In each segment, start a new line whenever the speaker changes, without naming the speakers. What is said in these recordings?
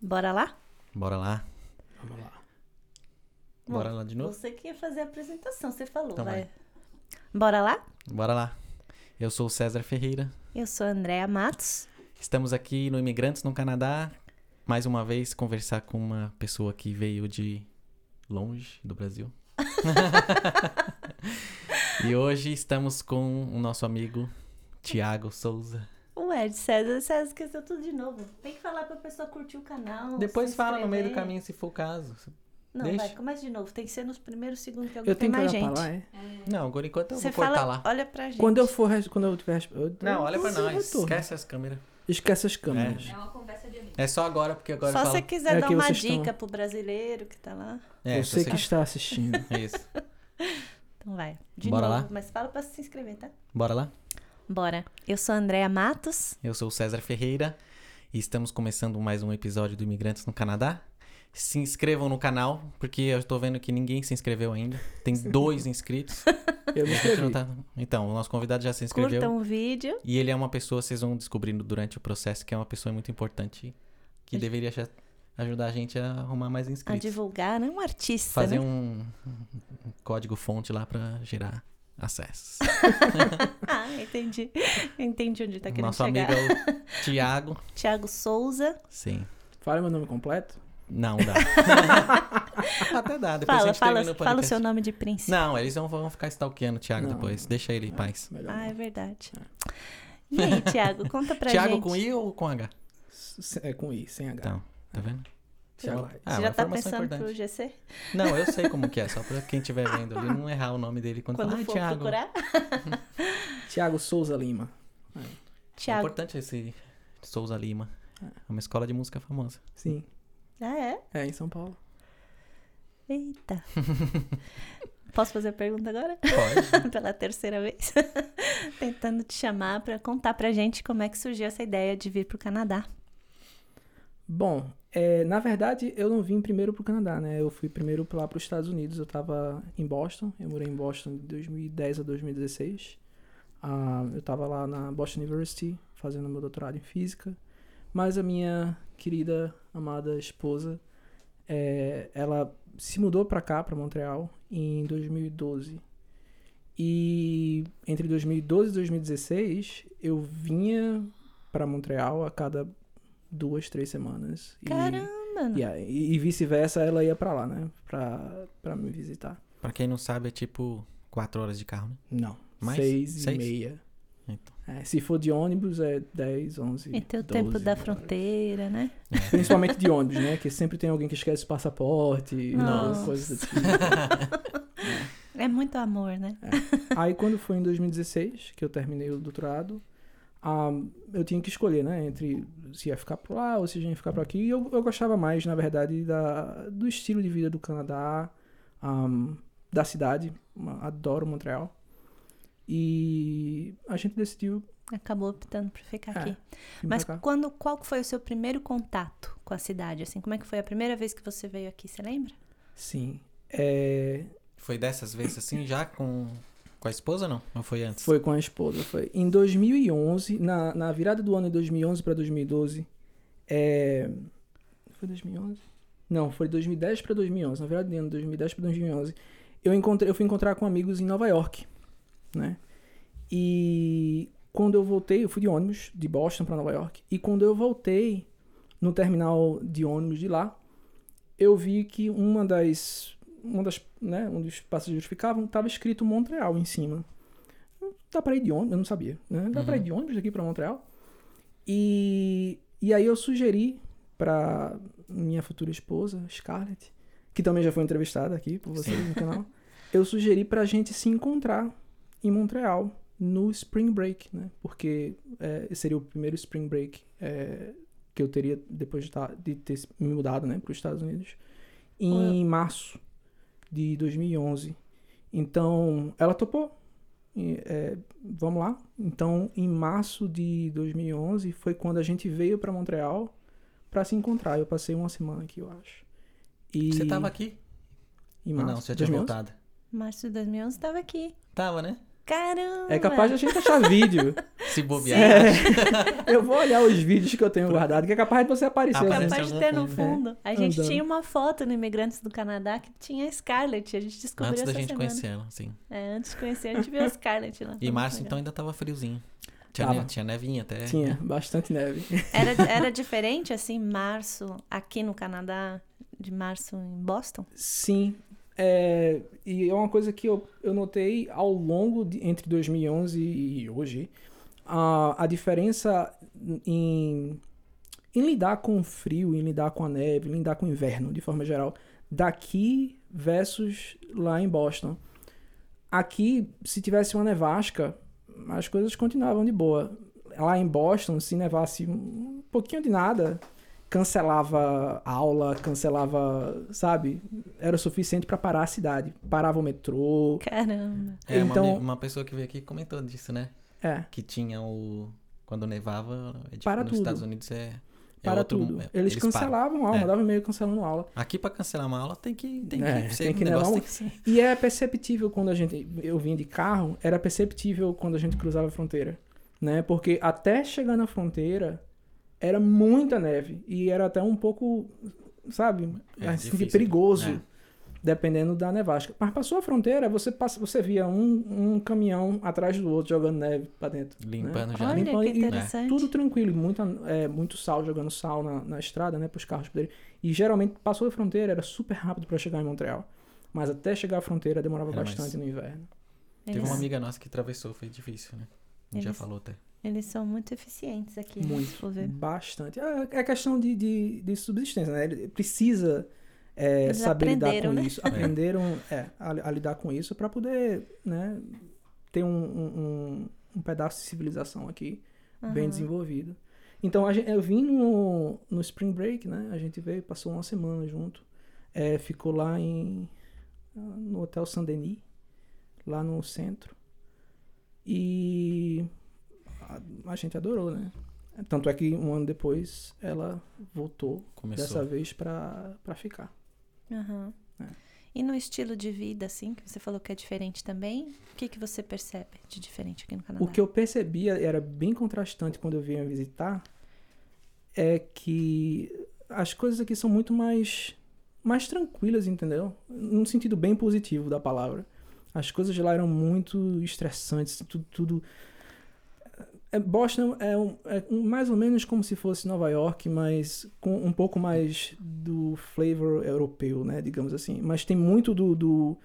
Bora lá?
Bora lá.
Vamos lá.
Bora lá de novo?
Você que ia fazer a apresentação, você falou,
Então
vai.
vai.
Bora lá?
Bora lá. Eu sou o César Ferreira.
Eu sou a Andréa Matos.
Estamos aqui no Imigrantes no Canadá. Mais uma vez conversar com uma pessoa que veio de longe do Brasil. e hoje estamos com o nosso amigo Tiago Souza.
Ué, de César, César esqueceu tudo de novo. Tem que falar pra pessoa curtir o canal.
Depois fala no meio do caminho se for o caso.
Não,
Deixa.
vai, começa de novo. Tem que ser nos primeiros segundos que alguém
Eu
tem
tenho que
mais gente.
pra lá, é?
Não, agora enquanto eu
Você
vou cortar
fala,
lá.
olha pra gente.
Quando eu for, quando eu tiver, eu-
Não, olha pra nós.
retorno.
Esquece as câmeras.
Esquece as câmeras.
É uma conversa de amigos.
É só agora, porque agora
Só
eu
se você quiser
É
dar uma dica
estão-
pro brasileiro que tá lá.
É,
Você
você-
que está assistindo.
É isso.
Então vai. De
Bora
novo,
lá?
mas fala pra se inscrever, tá?
Bora lá?
Bora. Eu sou a Andréa Matos.
Eu sou o César Ferreira e estamos começando mais um episódio do Imigrantes no Canadá. Se inscrevam no canal, porque eu tô vendo que ninguém se inscreveu ainda. Tem dois inscritos.
Eu me
A
inscrevi.
tá- Então, o nosso convidado já se inscreveu.
Curtam o vídeo.
E ele é uma pessoa, vocês vão descobrindo durante o processo, que é uma pessoa muito importante, que deveria já ajudar a gente a arrumar mais
A
inscritos.
divulgar, né? Um artista,
Fazer
né?
um, um código fonte lá pra gerar acessos.
Ah, entendi. Entendi onde tá querendo
Nosso
chegar.
amigo é o Tiago.
Tiago Souza.
Sim.
Fala meu nome completo.
Não dá. Até dá, depois a
Fala,
gente
fala,
termina o
fala o seu nome de príncipe.
Não, eles vão, vão ficar stalkeando o Thiago
Não.
depois. Deixa ele em paz.
Melhor
Ah, é verdade. E aí, Tiago, conta pra
Thiago
gente.
com I ou com H?
S- É com I, sem H.
Então, tá vendo?
Thiago.
Ah,
Você
uma
já tá
informação
pensando
importante.
pro GC?
Não, eu sei como que é, só pra quem estiver vendo ali não errar o nome dele quando,
Quando
fala, ah,
for
Thiago.
procurar?
Tiago Souza Lima.
É
Tiago.
importante esse Souza Lima. É uma escola de música famosa.
Sim.
Ah, é?
É em São Paulo.
Eita. Posso fazer a pergunta agora?
Pode.
Pela terceira vez. Tentando te chamar pra contar pra gente como é que surgiu essa ideia de vir pro Canadá.
Bom, é, na verdade eu não vim primeiro pro Canadá, né? Eu fui primeiro lá pros Estados Unidos. Eu tava em Boston. Eu morei em Boston de 2010 a 2016. Ah, eu tava lá na Boston University fazendo meu doutorado em física. Mas a minha querida, amada esposa, é, ela se mudou pra cá, pra Montreal, em 2012. E entre 2012 e 2016, eu vinha pra Montreal a cada duas, três semanas. E-
Caramba!
e, aí- e vice-versa, ela ia pra lá, né? Pra, pra me visitar.
pra quem não sabe, é tipo quatro horas de carro, né?
Não.
Mais?
Seis,
Seis?
e meia.
Então.
É, se for de ônibus, é 10, 11,
E tem o
12
tempo da
horas.
fronteira, né?
Principalmente de ônibus, né? Que sempre tem alguém que esquece o passaporte,
Nossa.
coisas do tipo.
É muito amor, né?
Aí quando foi em 2016, que eu terminei o doutorado, ah, eu tinha que escolher, né? Entre se ia ficar por lá ou se ia ficar por aqui. E eu, eu gostava mais, na verdade, da, do estilo de vida do Canadá, ah, da cidade. Adoro Montreal. E a gente decidiu
Acabou optando por ficar
É,
aqui. Mas
cá.
quando, qual foi o seu primeiro contato com a cidade? Assim, como é que foi a primeira vez que você veio aqui? Você lembra?
Sim. É,
Foi dessas vezes assim, já com, com a esposa não? Ou foi antes?
Foi com a esposa, foi. Em 2011, na, na virada do ano de 2011 para 2012, é... Foi 2011? Não, foi 2010 para 2011, na virada do ano de 2010 para 2011. Eu, encontrei, eu fui encontrar com amigos em Nova York, né? E quando eu voltei, eu fui de ônibus de Boston para Nova York, e quando eu voltei no terminal de ônibus de lá, eu vi que uma das uma das, né, um dos passageiros ficavam, tava escrito Montreal em cima. Dá pra ir de ônibus, eu não sabia, né? Dá pra ir
Uhum.
de ônibus daqui pra Montreal. E, e aí eu sugeri pra minha futura esposa, Scarlett, que também já foi entrevistada aqui por vocês no canal, eu sugeri pra gente se encontrar em Montreal no Spring Break, né? Porque é, seria o primeiro Spring Break é, que eu teria depois de, tá- de ter me mudado, né, para os Estados Unidos, em março de 2011. Então, ela topou. E, é, vamos lá. Então, em março de 2011 foi quando a gente veio para Montreal para se encontrar. Eu passei uma semana aqui, eu acho. E
Você tava aqui?
em março
não, você tinha
2011?
voltado?
Março de 2011 estava aqui.
Tava, né?
Caramba!
É capaz de a gente achar vídeo.
Se bobear.
É. Eu vou olhar os vídeos que eu tenho guardado, que é capaz de você aparecer.
Aparece.
Capaz de ter no
fundo.
fundo. A gente
Andando.
tinha uma foto no Imigrantes do Canadá que tinha a Scarlett. A gente descobriu
Antes da gente
semana.
conhecer ela, sim.
É, antes de conhecer, a gente viu a Scarlett lá.
E março, então, ainda tava friozinho. Tinha,
Tava.
ne- tinha nevinha até.
Tinha bastante neve.
Era, era diferente, assim, março aqui no Canadá, de março em Boston?
Sim. É, e é uma coisa que eu, eu notei ao longo de, entre 2011 e hoje. A, a diferença em, em lidar com o frio, em lidar com a neve, em lidar com o inverno, de forma geral. Daqui versus lá em Boston. Aqui, se tivesse uma nevasca, as coisas continuavam de boa. Lá em Boston, se nevasse um pouquinho de nada, cancelava aula, cancelava, sabe? Era o suficiente para parar a cidade. Parava o metrô.
Caramba.
É, uma,
Então-
ami- uma pessoa que veio aqui comentou disso, né?
É,
Que tinha o. Quando nevava, é tipo,
Para
nos
tudo.
Estados Unidos é. é
para
outro-
tudo.
é,
Eles,
param.
cancelavam aula,
É.
mandavam e-mail cancelando aula.
Aqui pra cancelar uma aula tem que. Tem
É,
que ser.
tem que
negócio tem que ser.
E é perceptível quando a gente. Eu vim de carro, era perceptível quando a gente cruzava a fronteira. Né? Porque até chegar na fronteira era muita neve. E era até um pouco, sabe,
É,
assim,
difícil.
perigoso.
É.
Dependendo da nevasca. Mas passou a fronteira, você, passa, você via um, um caminhão atrás do outro jogando neve pra dentro.
Limpando
né?
já.
Olha
Limpando
que
e-
interessante.
Tudo tranquilo, muita, é, muito sal, jogando sal na, na estrada, né, pros carros poderem. E geralmente passou a fronteira, era super rápido pra chegar em Montreal. Mas até chegar à fronteira demorava
Era
bastante
mais-
no inverno.
Teve
Eles,
uma amiga nossa que atravessou, foi difícil, né? A gente já
Eles-
falou até.
Eles são muito eficientes aqui, né,
Muito.
se for ver.
Bastante. É, é questão de, de, de subsistência, né? Ele precisa é, saber lidar com
né?
isso. Aprenderam é, a, a lidar com isso para poder né, ter um, um, um- pedaço de civilização aqui bem
Aham.
desenvolvido. Então, a gente- eu vim no, no Spring Break, né? A gente veio, passou uma semana junto. É, ficou lá em, no Hotel Saint-Denis, lá no centro. E a, gente adorou, né? Tanto é que um ano depois ela voltou,
Começou.
dessa vez pra, pra ficar.
Aham.
É.
E no estilo de vida, assim, que você falou que é diferente também, o que, que você percebe de diferente aqui no Canadá?
O que eu percebia era bem contrastante quando eu vinha visitar é que as coisas aqui são muito mais mais tranquilas, entendeu? Num sentido bem positivo da palavra. As coisas de lá eram muito estressantes, tudo, tudo Boston é, um- é um- mais ou menos como se fosse Nova York, mas com um pouco mais do flavor europeu, né? Digamos assim. Mas tem muito do, do-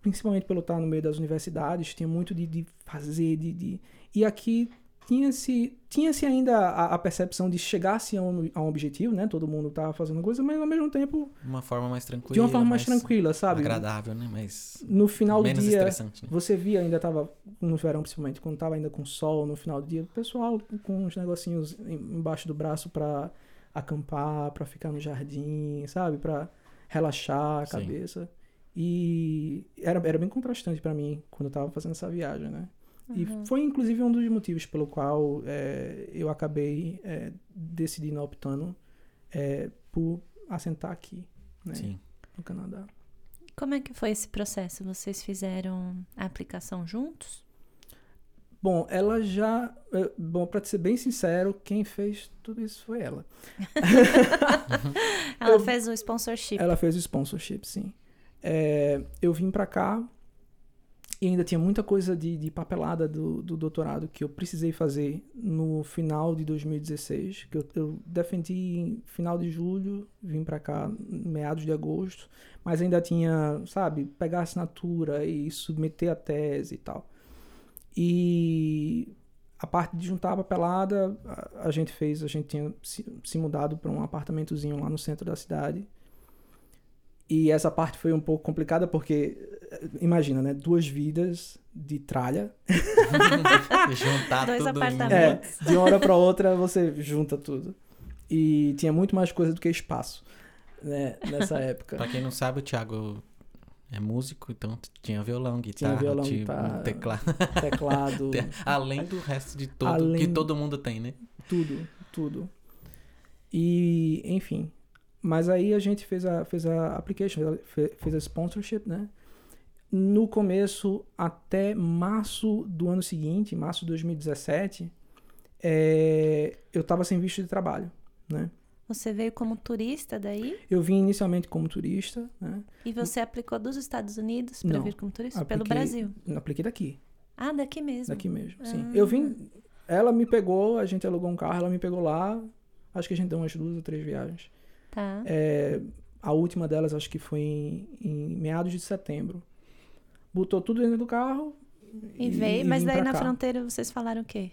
principalmente pelo estar no meio das universidades, tinha muito de, de fazer, de, de- E aqui tinha-se tinha -se ainda a, a percepção de chegar-se a um, a um objetivo, né? Todo mundo tava fazendo coisa, mas ao mesmo tempo
Uma forma mais tranquila.
de uma forma mais tranquila, sabe?
Agradável, né? Mas.
No final do dia,
estressante, né?
você via, ainda tava, no verão principalmente, quando tava ainda com sol no final do dia, o pessoal com uns negocinhos em- embaixo do braço pra acampar, pra ficar no jardim, sabe? Pra relaxar a
Sim.
cabeça. E era, era bem contrastante pra mim quando eu tava fazendo essa viagem, né? E
Uhum.
foi inclusive um dos motivos pelo qual é, eu acabei é, decidindo, optando é, por assentar aqui, né?
Sim.
No Canadá.
Como é que foi esse processo? Vocês fizeram a aplicação juntos?
Bom, ela já. eh, Bom, pra ser bem sincero, quem fez tudo isso foi ela.
Ela
Eu-
fez o sponsorship.
Ela fez o sponsorship, sim. É, eu vim pra cá e ainda tinha muita coisa de, de papelada do, do doutorado que eu precisei fazer no final de 2016. Que eu, eu defendi em final de julho, vim pra cá meados de agosto, mas ainda tinha, sabe, pegar assinatura e submeter a tese e tal. E a parte de juntar a papelada, a, a gente fez, a gente tinha se, se mudado para um apartamentozinho lá no centro da cidade. E essa parte foi um pouco complicada porque, imagina, né? Duas vidas de tralha.
Juntar
Dois
tudo
apartamentos.
É, de uma hora para outra você junta tudo. E tinha muito mais coisa do que espaço, né? Nessa época.
Pra quem não sabe, o Thiago é músico, então tinha violão, guitarra,
violão,
tinha
guitarra.
teclado.
Teclado,
Além do resto de todo
Além-
que todo mundo tem, né?
tudo, tudo. E, enfim. Mas aí a gente fez a, fez a application, fe- fez a sponsorship, né? No começo, até março do ano seguinte, março de 2017, é, eu estava sem visto de trabalho, né?
Você veio como turista daí?
Eu vim inicialmente como turista, né?
E você aplicou dos Estados Unidos para
Não,
vir como turista? Pelo
apliquei-
Brasil?
Apliquei daqui,
Ah, daqui mesmo.
daqui mesmo, sim.
Ah.
Eu vim, ela me pegou, a gente alugou um carro, ela me pegou lá, acho que a gente deu umas duas ou três viagens.
Tá.
É, a última delas acho que foi em, em meados de setembro. Botou tudo dentro do carro
E veio, mas
vim
daí na
cá.
fronteira vocês falaram o quê?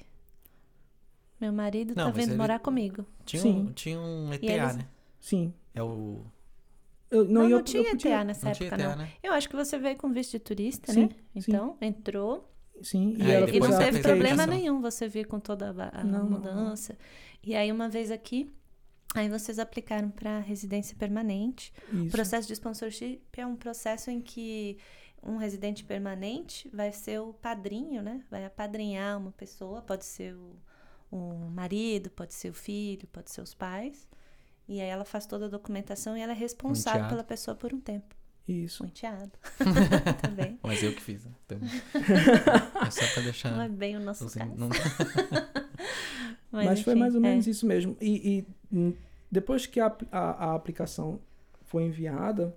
Meu marido
Não,
tá
mas
vindo
ele-
morar comigo.
Tinha,
Sim.
um, tinha um ETA,
eles-
né?
Sim.
É o.
Eu,
Não,
e
não,
eu-
tinha
eu podia-
ETA nessa
Não tinha
época,
ETA,
não.
né?
Eu acho que você veio com visto de turista,
Sim,
né? Então, entrou.
Sim, e
É,
ela
e
E não teve problema nenhum você vir com toda a, a
Não, não,
mudança. E aí, uma vez aqui, aí vocês aplicaram para residência permanente. O
Isso.
processo de sponsorship é um processo em que um residente permanente vai ser o padrinho, né? Vai apadrinhar uma pessoa, pode ser o, o marido, pode ser o filho, pode ser os pais. E aí ela faz toda a documentação e ela é responsável
enteado.
pela pessoa por um tempo.
Isso.
O enteado. Também.
Mas eu que fiz. né? Então, é só pra deixar.
Não é bem o nosso
os-
caso.
não-
Mas, foi
enfim,
mais ou
é.
menos isso mesmo. E, e, hum, depois que a, a, a aplicação foi enviada,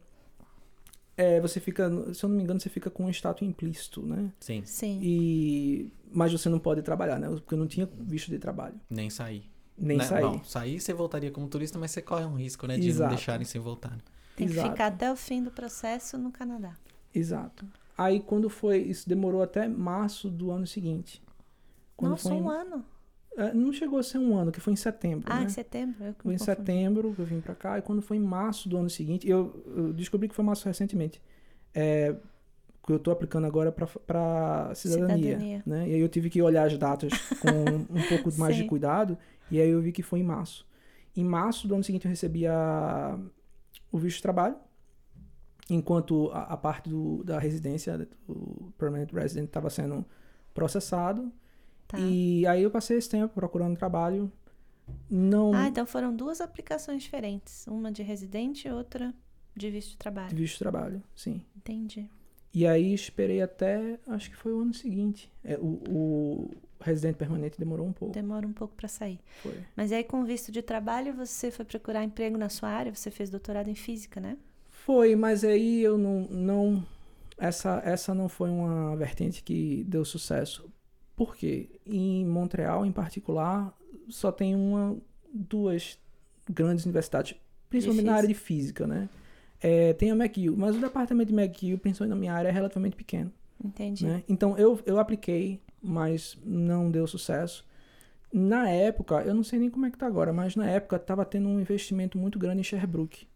é, você fica, se eu não me engano, você fica com um status implícito, né?
Sim,
Sim.
E, mas você não pode trabalhar, né? Porque eu não tinha visto de trabalho.
nem sair.
Nem
Né?
sair.
Não, sair você voltaria como turista, mas você corre um risco, né? De
Exato.
não deixarem sem voltar. né?
Tem que
Exato.
ficar até o fim do processo no Canadá.
Exato. Aí quando foi, isso demorou até março do ano seguinte. Quando
Nossa,
foi
um ano.
É, não chegou a ser um ano, que foi em setembro,
Ah,
né?
em setembro? Eu
Foi em setembro que eu vim pra cá, e quando foi em março do ano seguinte, eu, eu descobri que foi março recentemente, é, que eu tô aplicando agora pra cidadania,
Cidadania.
né? E aí eu tive que olhar as datas com um pouco mais de cuidado, e aí eu vi que foi em março. Em março do ano seguinte eu recebi a, o visto de trabalho, enquanto a, a parte do, da residência, do permanent resident, estava sendo processado.
Tá.
E aí eu passei esse tempo procurando trabalho. Não
Ah, então foram duas aplicações diferentes. Uma de residente e outra de visto de trabalho.
de visto de trabalho, sim.
Entendi.
E aí esperei até, acho que foi o ano seguinte. É, o, o residente permanente demorou um pouco.
Demora um pouco para sair.
Foi.
Mas aí, com visto de trabalho, você foi procurar emprego na sua área? Você fez doutorado em física, né?
Foi, mas aí eu não, não essa, essa não foi uma vertente que deu sucesso. Por quê? Em Montreal, em particular, só tem uma, duas grandes universidades, principalmente na área de física, né? É, tem a McGill, mas o departamento de McGill, principalmente na minha área, é relativamente pequeno.
Entendi.
né? Então eu, eu apliquei, mas não deu sucesso. Na época, eu não sei nem como é que tá agora, mas na época estava tendo um investimento muito grande em Sherbrooke.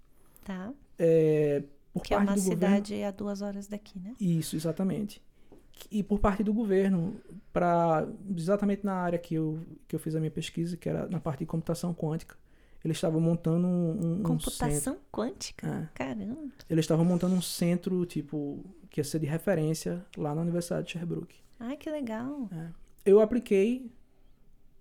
Tá.
É, por
Que é
parte
uma
do governo.
cidade a duas horas daqui, né?
Isso, exatamente. E por parte do governo, para exatamente na área que eu, que eu fiz a minha pesquisa, que era na parte de computação quântica, eles estavam montando um, um- um centro.
Computação quântica?
É.
Caramba.
Eles estavam montando um centro, tipo, que ia ser de referência lá na Universidade de Sherbrooke.
Ai, que legal.
Eu apliquei,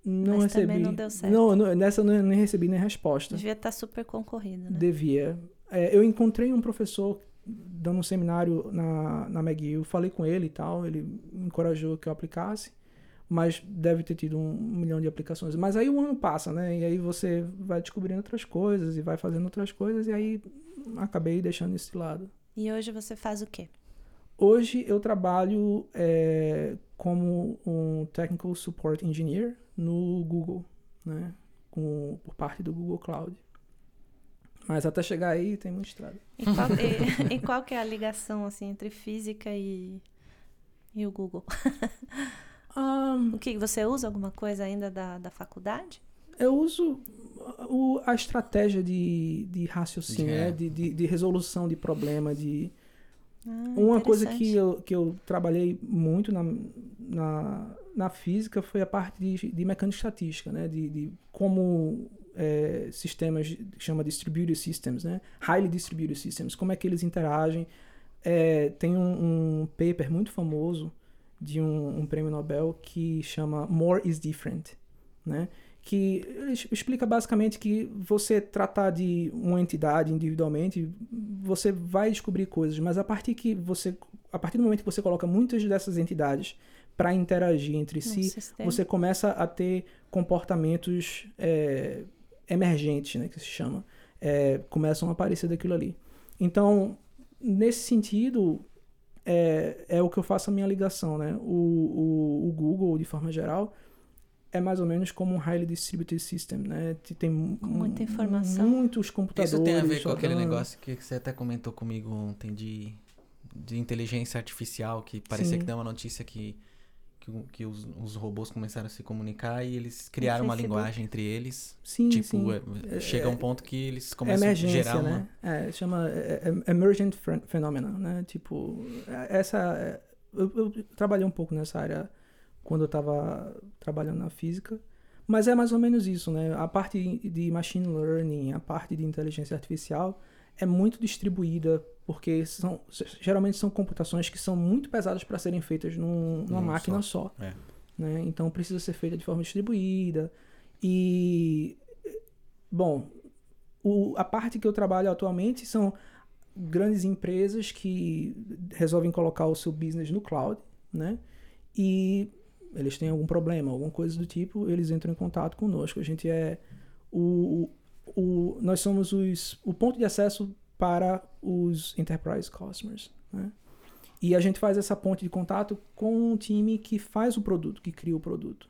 não
Mas
recebi.
também não deu certo.
Não, não, nessa eu nem recebi nem resposta.
Devia estar super concorrido, né?
Devia. É, eu encontrei um professor dando um seminário na, na McGill, falei com ele e tal, ele me encorajou que eu aplicasse, mas deve ter tido um milhão de aplicações. Mas aí o ano passa, né? E aí você vai descobrindo outras coisas e vai fazendo outras coisas, e aí acabei deixando isso de lado.
E hoje você faz o quê?
Hoje eu trabalho é, como um Technical Support Engineer no Google, né? Com, por parte do Google Cloud. Mas até chegar aí tem muita estrada.
E qual, e- e qual que é a ligação, assim, entre física e, e o Google?
Ah,
O que, você usa alguma coisa ainda da, da faculdade?
eu uso o- a estratégia de, de raciocínio,
É.
né? de, de, de resolução de problema, de
Ah,
Uma coisa que eu, que eu trabalhei muito na, na, na física foi a parte de, de mecânica estatística, né? De, de como é, sistemas, que chama Distributed Systems, né? Highly Distributed Systems, como é que eles interagem. É, tem um, um paper muito famoso de um, um prêmio Nobel que chama More is Different, né? que explica basicamente que você tratar de uma entidade individualmente, você vai descobrir coisas, mas a partir que você a partir do momento que você coloca muitas dessas entidades para interagir entre si,
sistema.
você começa a ter comportamentos é, emergentes, né, que se chama. É, começam a aparecer daquilo ali. Então, nesse sentido, é, é o que eu faço a minha ligação, né? O, o, o Google, de forma geral, é mais ou menos como um highly distributed system, né? Te- Tem mu-
muita informação.
muitos computadores.
Isso tem a ver com aquele
rodando.
negócio que você até comentou comigo ontem de, de inteligência artificial, que parecia
Sim.
que deu uma notícia que, que, que os, os robôs começaram a se comunicar e eles criaram uma linguagem entre eles.
Sim,
tipo,
sim.
é- chega a um ponto que eles
É
começam a gerar uma.
né? É, chama é, é, emergent phen- phenomena, né? Tipo, é, essa... é, eu, eu trabalhei um pouco nessa área quando eu estava trabalhando na física, mas é mais ou menos isso, né? A parte de machine learning, a parte de inteligência artificial é muito distribuída, porque são, geralmente são computações que são muito pesadas para serem feitas num- numa
Num
máquina só.
É.
né? Então precisa ser feita de forma distribuída. E, bom, o- a parte que eu trabalho atualmente são grandes empresas que resolvem colocar o seu business no cloud, né? E eles têm algum problema, alguma coisa do tipo, eles entram em contato conosco. A gente é o, o- nós somos os, o ponto de acesso para os enterprise customers, né? E a gente faz essa ponte de contato com um time que faz o produto, que cria o produto.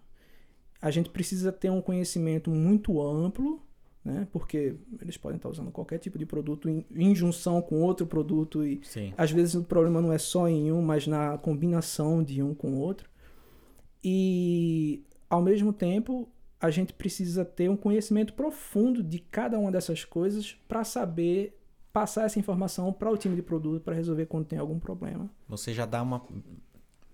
A gente precisa ter um conhecimento muito amplo, né? Porque eles podem estar usando qualquer tipo de produto em, em junção com outro produto e
Sim.
às vezes o problema não é só em um, mas na combinação de um com o outro. E ao mesmo tempo, a gente precisa ter um conhecimento profundo de cada uma dessas coisas para saber passar essa informação para o time de produto para resolver quando tem algum problema.
Você já dá uma.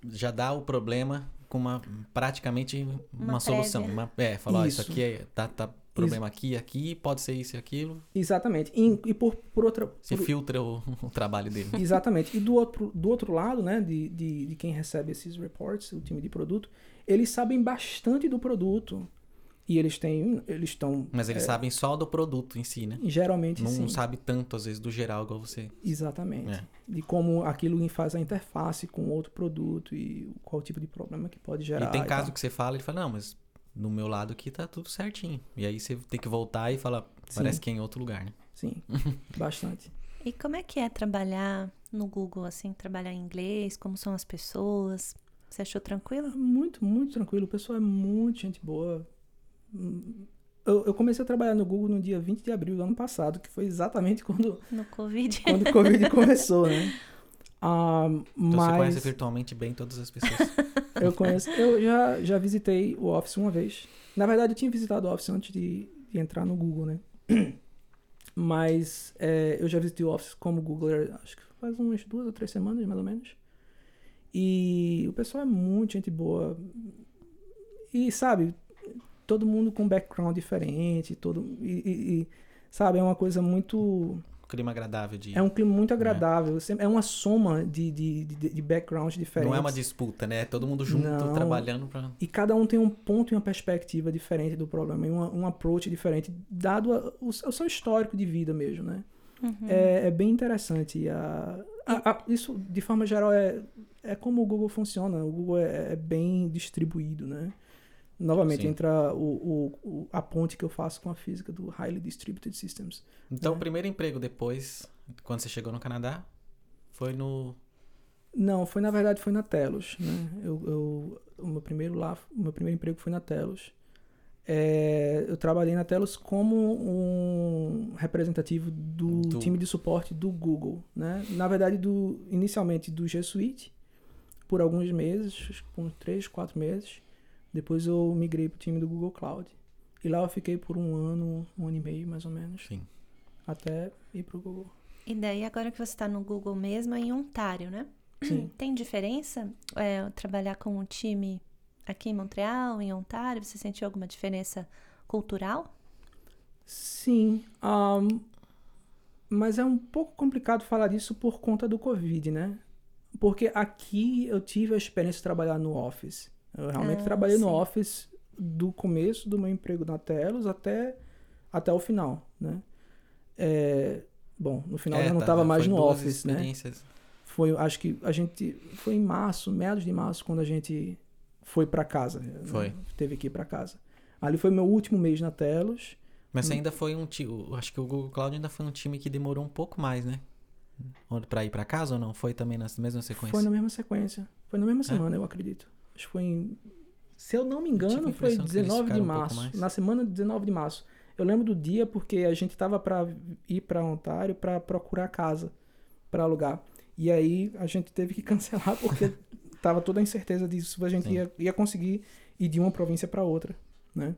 Já dá o problema com uma praticamente uma,
Uma
solução. Uma, é, falar, ó, isso
Isso.
aqui é. Tá, tá problema aqui, aqui, pode ser isso e aquilo.
Exatamente. E, e por, por outra.
Você
por-
filtra o, o trabalho dele.
Exatamente. E do outro, do outro lado, né, de, de, de quem recebe esses reports, o time de produto, eles sabem bastante do produto. E eles têm. Eles estão.
Mas eles sabem só do produto em si, né?
Geralmente
Não
sim.
sabe tanto, às vezes, do geral, igual você.
Exatamente.
É.
De como aquilo faz a interface com outro produto e qual tipo de problema que pode gerar.
e tem
e
caso
tal.
que você fala e fala, não, mas no meu lado aqui tá tudo certinho. E aí você tem que voltar e falar, parece
Sim.
que é em outro lugar, né?
Sim, bastante.
E como é que é trabalhar no Google, assim, trabalhar em inglês? Como são as pessoas? Você achou tranquilo?
Muito, muito tranquilo. O pessoal é muito gente boa. Eu, eu comecei a trabalhar no Google no dia 20 de abril do ano passado, que foi exatamente quando,
No Covid?
quando o Covid começou, né? Ah,
Então
mas
você conhece virtualmente bem todas as pessoas.
eu conheço. Eu já, já visitei o Office uma vez. Na verdade, eu tinha visitado o Office antes de, de entrar no Google, né? Mas é, eu já visitei o Office como Googler, acho que faz umas duas ou três semanas, mais ou menos. E o pessoal é muito gente boa. E, sabe, todo mundo com background diferente, todo... E, e- e, sabe, é uma coisa muito...
Clima agradável de.
É um clima muito agradável. sempre- É uma soma de, de, de, de backgrounds diferentes.
Não é uma disputa, né? É todo mundo junto,
Não.
trabalhando pra.
E cada um tem um ponto e uma perspectiva diferente do problema, e uma, um approach diferente, dado a- o, o seu histórico de vida mesmo, né?
Uhum.
É, é bem interessante. A, a- a- isso, de forma geral, é, é como o Google funciona. O Google é, é bem distribuído, né? Novamente,
Sim.
entra o, o- a ponte que eu faço com a física do Highly Distributed Systems.
Então,
É.
o primeiro emprego depois, quando você chegou no Canadá, foi no.
Não, foi na verdade foi na Telos, né? Eu, eu- o meu primeiro lá, o meu primeiro emprego foi na Telos. É, eu trabalhei na Telos como um representativo do,
Do-
time de suporte do Google, né? Na verdade, do inicialmente do G Suite por alguns meses, uns três, quatro meses. Depois eu migrei para o time do Google Cloud. E lá eu fiquei por um ano, um ano e meio mais ou menos,
Sim.
até ir para o Google.
E daí, agora que você está no Google mesmo, é em Ontário, né?
Sim.
Tem diferença é, trabalhar com um time aqui em Montreal, em Ontário? Você sentiu alguma diferença cultural?
Sim, ahn, mas é um pouco complicado falar disso por conta do Covid, né? Porque aqui eu tive a experiência de trabalhar no Office. Eu realmente
Ah,
trabalhei no
sim.
Office do começo do meu emprego na Telos até, até o final, né? É, bom, no final
É,
eu não
tá,
estava mais no Office, né? Foi, acho que a gente foi em março, meados de março, quando a gente foi pra casa. né?
Foi.
Teve que ir pra casa. Ali foi meu último mês na Telos.
Mas
Hum.
ainda foi um time. Acho que o Google Cloud ainda foi um time que demorou um pouco mais, né? Pra ir pra casa ou não? Foi também na mesma sequência?
Foi na mesma sequência. Foi na mesma semana, eu acredito. Acho que foi em. Se eu não me engano, foi
impressão que eles
19 de
um
março.
mais.
Na semana de 19 de março. Eu lembro do dia porque a gente tava pra ir pra Ontário pra procurar casa pra alugar. E aí a gente teve que cancelar porque tava toda a incerteza disso. A gente
Sim.
ia, ia conseguir ir de uma província pra outra, né?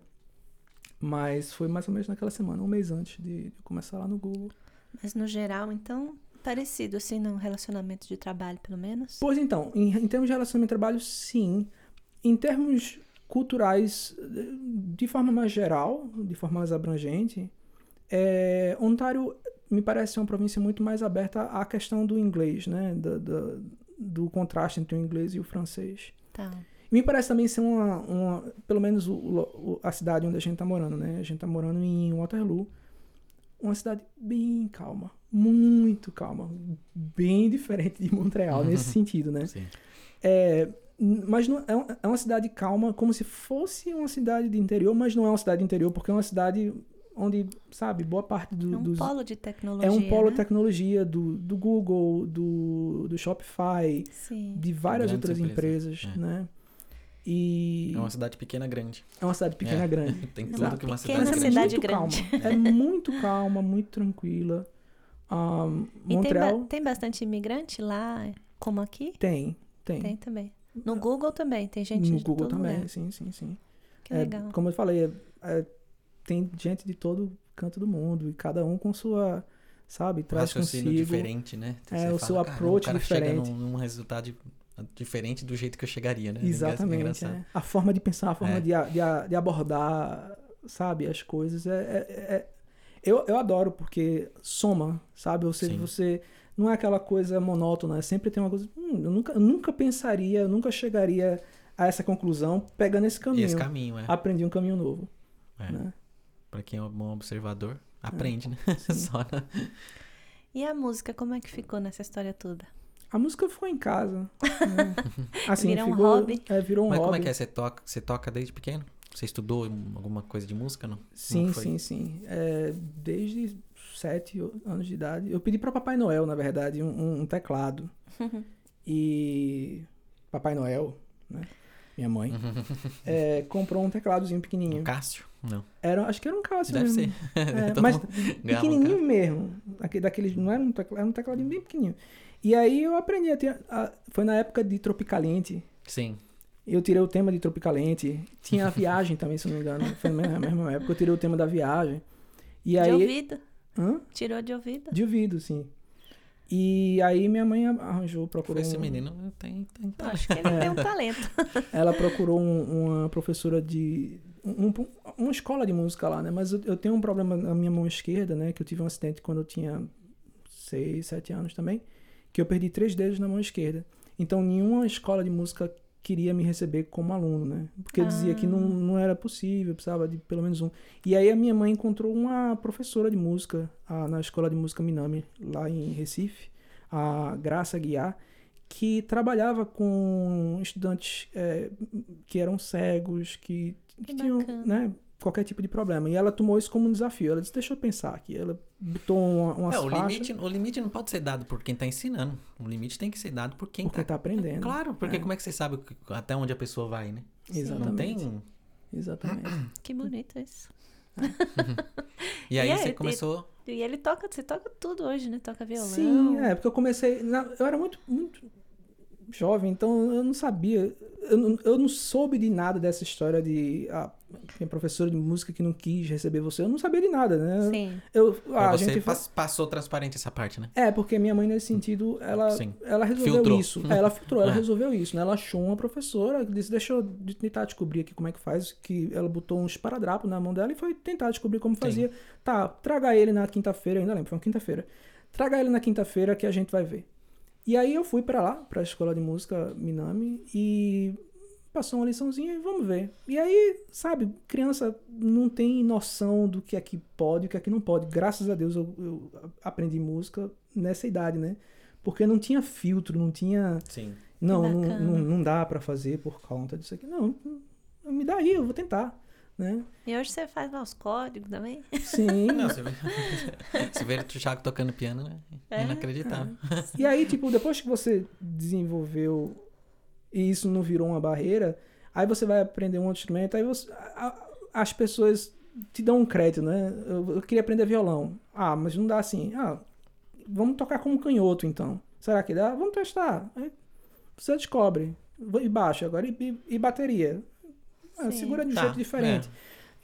Mas foi mais ou menos naquela semana, um mês antes de de começar lá no Google.
Mas no geral, então, parecido assim no relacionamento de trabalho, pelo menos.
Pois então, em, em termos de relacionamento de trabalho, sim. Em termos culturais, de forma mais geral, de forma mais abrangente, é, Ontário me parece ser uma província muito mais aberta à questão do inglês, né? Da- da- do contraste entre o inglês e o francês.
Tá.
Me parece também ser uma, uma pelo menos o- o- a cidade onde a gente tá morando, né? A gente tá morando em Waterloo, uma cidade bem calma, muito calma, bem diferente de Montreal nesse sentido, né?
Sim.
É, mas não, é, é uma cidade calma, como se fosse uma cidade de interior, mas não é uma cidade de interior, porque é uma cidade onde, sabe, boa parte do-
É um
dos.
polo de tecnologia.
é um polo de
né?
tecnologia do, do Google, do, do Shopify,
Sim.
de várias
Grandes
outras
empresas,
empresas,
é.
né? E
É uma cidade pequena grande.
é uma cidade pequena
É.
grande.
Tem
Uma
tudo que uma cidade grande.
cidade
muito
grande.
calma. É muito calma, muito tranquila.
E tem,
Montreal
ba- tem bastante imigrante lá, como aqui?
tem, tem.
Tem também. No Google também, tem gente
no
de
Google
todo
também,
lugar.
sim, sim, sim.
Que
É,
legal.
como eu falei, é- é- tem gente de todo canto do mundo e cada um com sua, sabe,
Um
traz
raciocínio
consigo.
diferente, né?
É, o seu
"Caramba,
approach
o cara chega
diferente."
num, num resultado diferente do jeito que eu chegaria, né?
Exatamente. É. A forma de pensar, a forma
É.
de, de, de abordar, sabe, as coisas. É, é- é- eu, eu adoro, porque soma, sabe? Você,
Sim.
você não é aquela coisa monótona, sempre tem uma coisa. "Hum, eu, nunca, eu nunca pensaria, eu nunca chegaria a essa conclusão pegando esse
E
caminho.
esse caminho, é.
Aprendi um caminho novo.
É.
Né?
Pra quem é um bom observador, aprende, né? Só na-
E a música, como é que ficou nessa história toda?
A música ficou em casa. né? Assim,
Virou um
ficou,
hobby.
É, virou um
Mas
hobby.
como é que é? Você toca, você toca desde pequeno? Você estudou alguma coisa de música, não?
Sim,
foi?
sim, sim. É, desde sete anos de idade. Eu pedi para Papai Noel, na verdade, um, um- um teclado. E Papai Noel, né? Minha mãe, é, comprou um tecladozinho pequenininho.
O Cássio? Não.
Era, acho que era um Cássio
Deve
mesmo.
ser.
É, mas
ganhava um
pequenininho mesmo. Aquele, daqueles, não era um, teclado, era um tecladinho bem pequenininho. E aí eu aprendi a ter. a- foi na época de Tropicaliente.
Sim.
Eu tirei o tema de Tropicaliente. Tinha a viagem também, se não me engano. Foi na mesma, mesma época. Eu tirei o tema da viagem. E
De
aí.
ouvido?
Hã?
Tirou de ouvido?
De ouvido, sim. E aí minha mãe arranjou, procurou.
Esse
um-
menino tem, tem
Eu
talento.
acho que ele tem um talento.
Ela procurou um- uma professora de. Um, um- uma escola de música lá, né? Mas eu, eu tenho um problema na minha mão esquerda, né? Que eu tive um acidente quando eu tinha 6, 7 anos também. Que eu perdi três dedos na mão esquerda. Então nenhuma escola de música queria me receber como aluno, né? Porque eu dizia que não, não era possível, precisava de pelo menos um. E aí a minha mãe encontrou uma professora de música ah, na escola de música Minami, lá em Recife, a Graça Guiar, que trabalhava com estudantes eh, que eram cegos, que, que
Que
tinham né, qualquer tipo de problema. E ela tomou isso como um desafio. Ela disse, deixa eu pensar aqui. Ela botou uma, umas
É, o
faixas
limite, o limite não pode ser dado por quem tá ensinando. O limite tem que ser dado por quem
porque
tá.
tá aprendendo.
Claro, porque
É.
como é que você sabe até onde a pessoa vai, né?
Exatamente.
Não tem.
Exatamente.
Que bonito isso.
E aí
E é,
você
e-
começou.
E ele toca, você toca tudo hoje, né? Toca violão.
Sim, é, porque eu comecei. na- eu era muito, muito jovem, então eu não sabia. Eu não, eu não soube de nada dessa história de. Ah, tem professora de música que não quis receber você. Eu não sabia de nada, né?
Sim.
Eu, ah, a
você
gente
pas- passou transparente essa parte, né?
É, porque minha mãe, nesse sentido, ela,
Sim.
ela resolveu
Filtrou.
isso. É, ela filtrou, ela
É.
resolveu isso, né? Ela achou uma professora, disse, deixa eu de- tentar descobrir aqui como é que faz, que ela botou um esparadrapo na mão dela e foi tentar descobrir como fazia. Tá, traga ele na quinta-feira, ainda lembro, foi uma quinta-feira. Traga ele na quinta-feira que a gente vai ver. E aí eu fui pra lá, pra escola de música Minami, e passou uma liçãozinha e vamos ver. E aí, sabe, criança não tem noção do que é que pode e o que é que não pode. Graças a Deus eu, eu aprendi música nessa idade, né? Porque não tinha filtro, não tinha.
Sim.
Não, não, não, não dá pra fazer por conta disso aqui. Não, me dá aí, eu vou tentar. Né?
E hoje você faz lá os códigos também?
Sim.
Não, você vê, você vê o Thiago tocando piano, né?
É?
Inacreditável.
E aí, tipo, depois que você desenvolveu e isso não virou uma barreira, aí você vai aprender um outro instrumento, aí você, a- a- as pessoas te dão um crédito, né? Eu, eu queria aprender violão. Ah, mas não dá assim. Ah, vamos tocar como canhoto, então. Será que dá? Vamos testar. Aí você descobre. E baixo agora, e, e- e bateria. Ah, segura de um
Tá,
jeito diferente.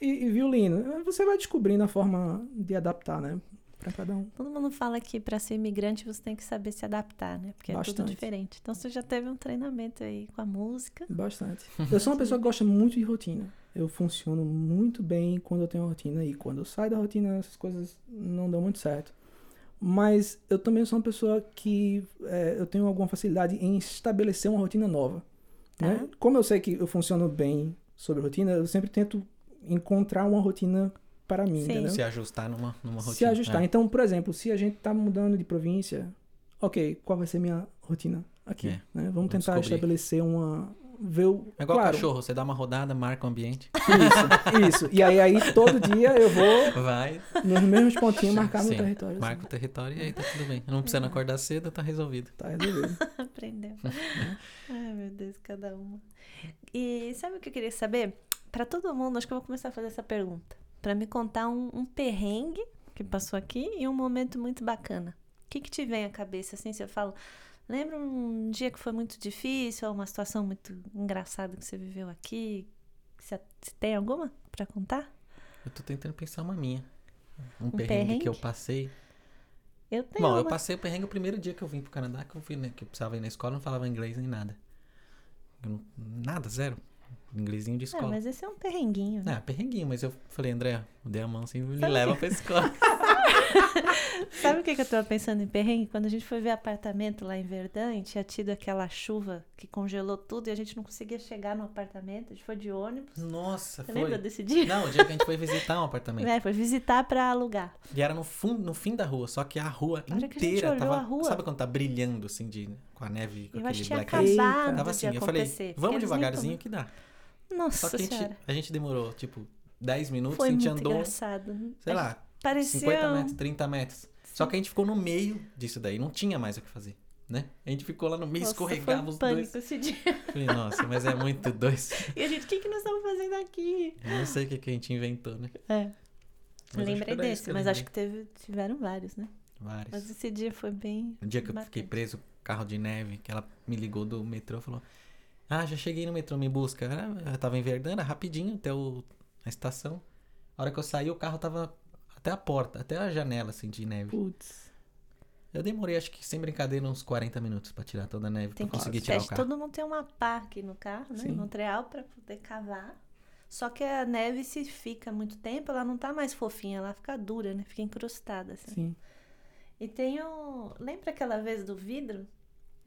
E, e violino. Você vai descobrindo a forma de adaptar, né? Pra cada um.
Todo mundo fala que para ser imigrante você tem que saber se adaptar, né? Porque é tudo
Bastante.
diferente. Então você já teve um treinamento aí com a música.
Bastante. Eu sou uma pessoa que gosta muito de rotina. Eu funciono muito bem quando eu tenho rotina e quando eu saio da rotina essas coisas não dão muito certo. Mas eu também sou uma pessoa que é, eu tenho alguma facilidade em estabelecer uma rotina nova. Né?
Tá.
Como eu sei que eu funciono bem sobre rotina, eu sempre tento encontrar uma rotina para mim,
Sim.
entendeu?
Se ajustar numa, numa rotina.
Se ajustar.
É.
Então, por exemplo, se a gente tá mudando de província, ok, qual vai ser minha rotina aqui?
É.
né? Vamos
Vamos
tentar
descobrir.
estabelecer uma. Ver o.
É igual
claro,
cachorro, você dá uma rodada, marca o ambiente,
Isso, isso. E aí, aí todo dia eu vou
vai,
nos mesmos pontinhos marcar
Sim,
meu território. assim.
marca o território e aí tá tudo bem. Não precisa acordar cedo, tá resolvido.
Tá resolvido.
Aprendeu. Ai, meu Deus, cada uma. E sabe o que eu queria saber? Para todo mundo, acho que eu vou começar a fazer essa pergunta. Para me contar um, um perrengue que passou aqui e um momento muito bacana. O que, que te vem à cabeça assim? Se eu falo, lembra um dia que foi muito difícil ou uma situação muito engraçada que você viveu aqui? Se, se tem alguma para contar?
Eu tô tentando pensar uma minha. Um,
Um
perrengue,
perrengue?
que eu passei.
Eu tenho
Bom, eu
uma.
passei o perrengue o primeiro dia que eu vim pro Canadá, que eu fui, né, que eu precisava ir na escola, não falava inglês nem nada. Eu não- nada, zero. Inglesinho de
Ah,
escola.
mas esse é um perrenguinho. né?
Ah, perrenguinho, mas eu falei, André, dei a mão assim, me
Sabe
leva pra escola.
Sabe o que, que eu tava pensando em perrengue? Quando a gente foi ver apartamento lá em Verdun, tinha tido aquela chuva que congelou tudo e a gente não conseguia chegar no apartamento. A gente foi de ônibus.
Nossa,
Você
foi.
lembra desse dia?
Não, o dia que a gente foi visitar um apartamento.
É, foi visitar pra alugar.
E era no, fundo, no fim da rua, só que a rua
A hora que a gente
inteira
olhou
tava.
a rua-
Sabe quando tá brilhando assim de, com a neve, com
Eu acho
aquele
que tinha
black
acabado
Tava
de
assim, eu falei, vamos devagarzinho que dá.
Nossa
Só que a gente, a gente demorou, tipo, 10 minutos,
Foi
a gente
muito
andou,
engraçado.
sei lá,
Parecia
50
um-
metros, 30 metros. Só que a gente ficou no meio disso daí, não tinha mais o que fazer, né? A gente ficou lá no meio,
Nossa,
escorregava
foi um
os dois.
esse dia.
Falei, nossa, mas é muito dois.
E a gente, o que, que nós estamos fazendo aqui?
Eu não sei o que, que a gente inventou, né?
É,
Mas
lembrei desse, mas acho que teve, tiveram vários, né?
Vários.
Mas esse dia foi bem.
No dia que eu fiquei
Bacana.
preso, carro de neve, que ela me ligou do metrô e falou: Ah, já cheguei no metrô, me busca. Era- Eu tava em Verdana, rapidinho, até o, a estação. A hora que eu saí, o carro tava até a porta, até a janela, assim, de neve.
Putz.
Eu demorei, acho que sem brincadeira, uns 40 minutos pra tirar toda a neve,
Tem
pra
que
conseguir tirar o carro.
todo mundo tem uma pá aqui no carro, né?
Sim.
Em Montreal, pra poder cavar. Só que a neve, se fica muito tempo, ela não tá mais fofinha, ela fica dura, né? Fica encrustada, assim.
Sim.
E tem o... Lembra aquela vez do vidro?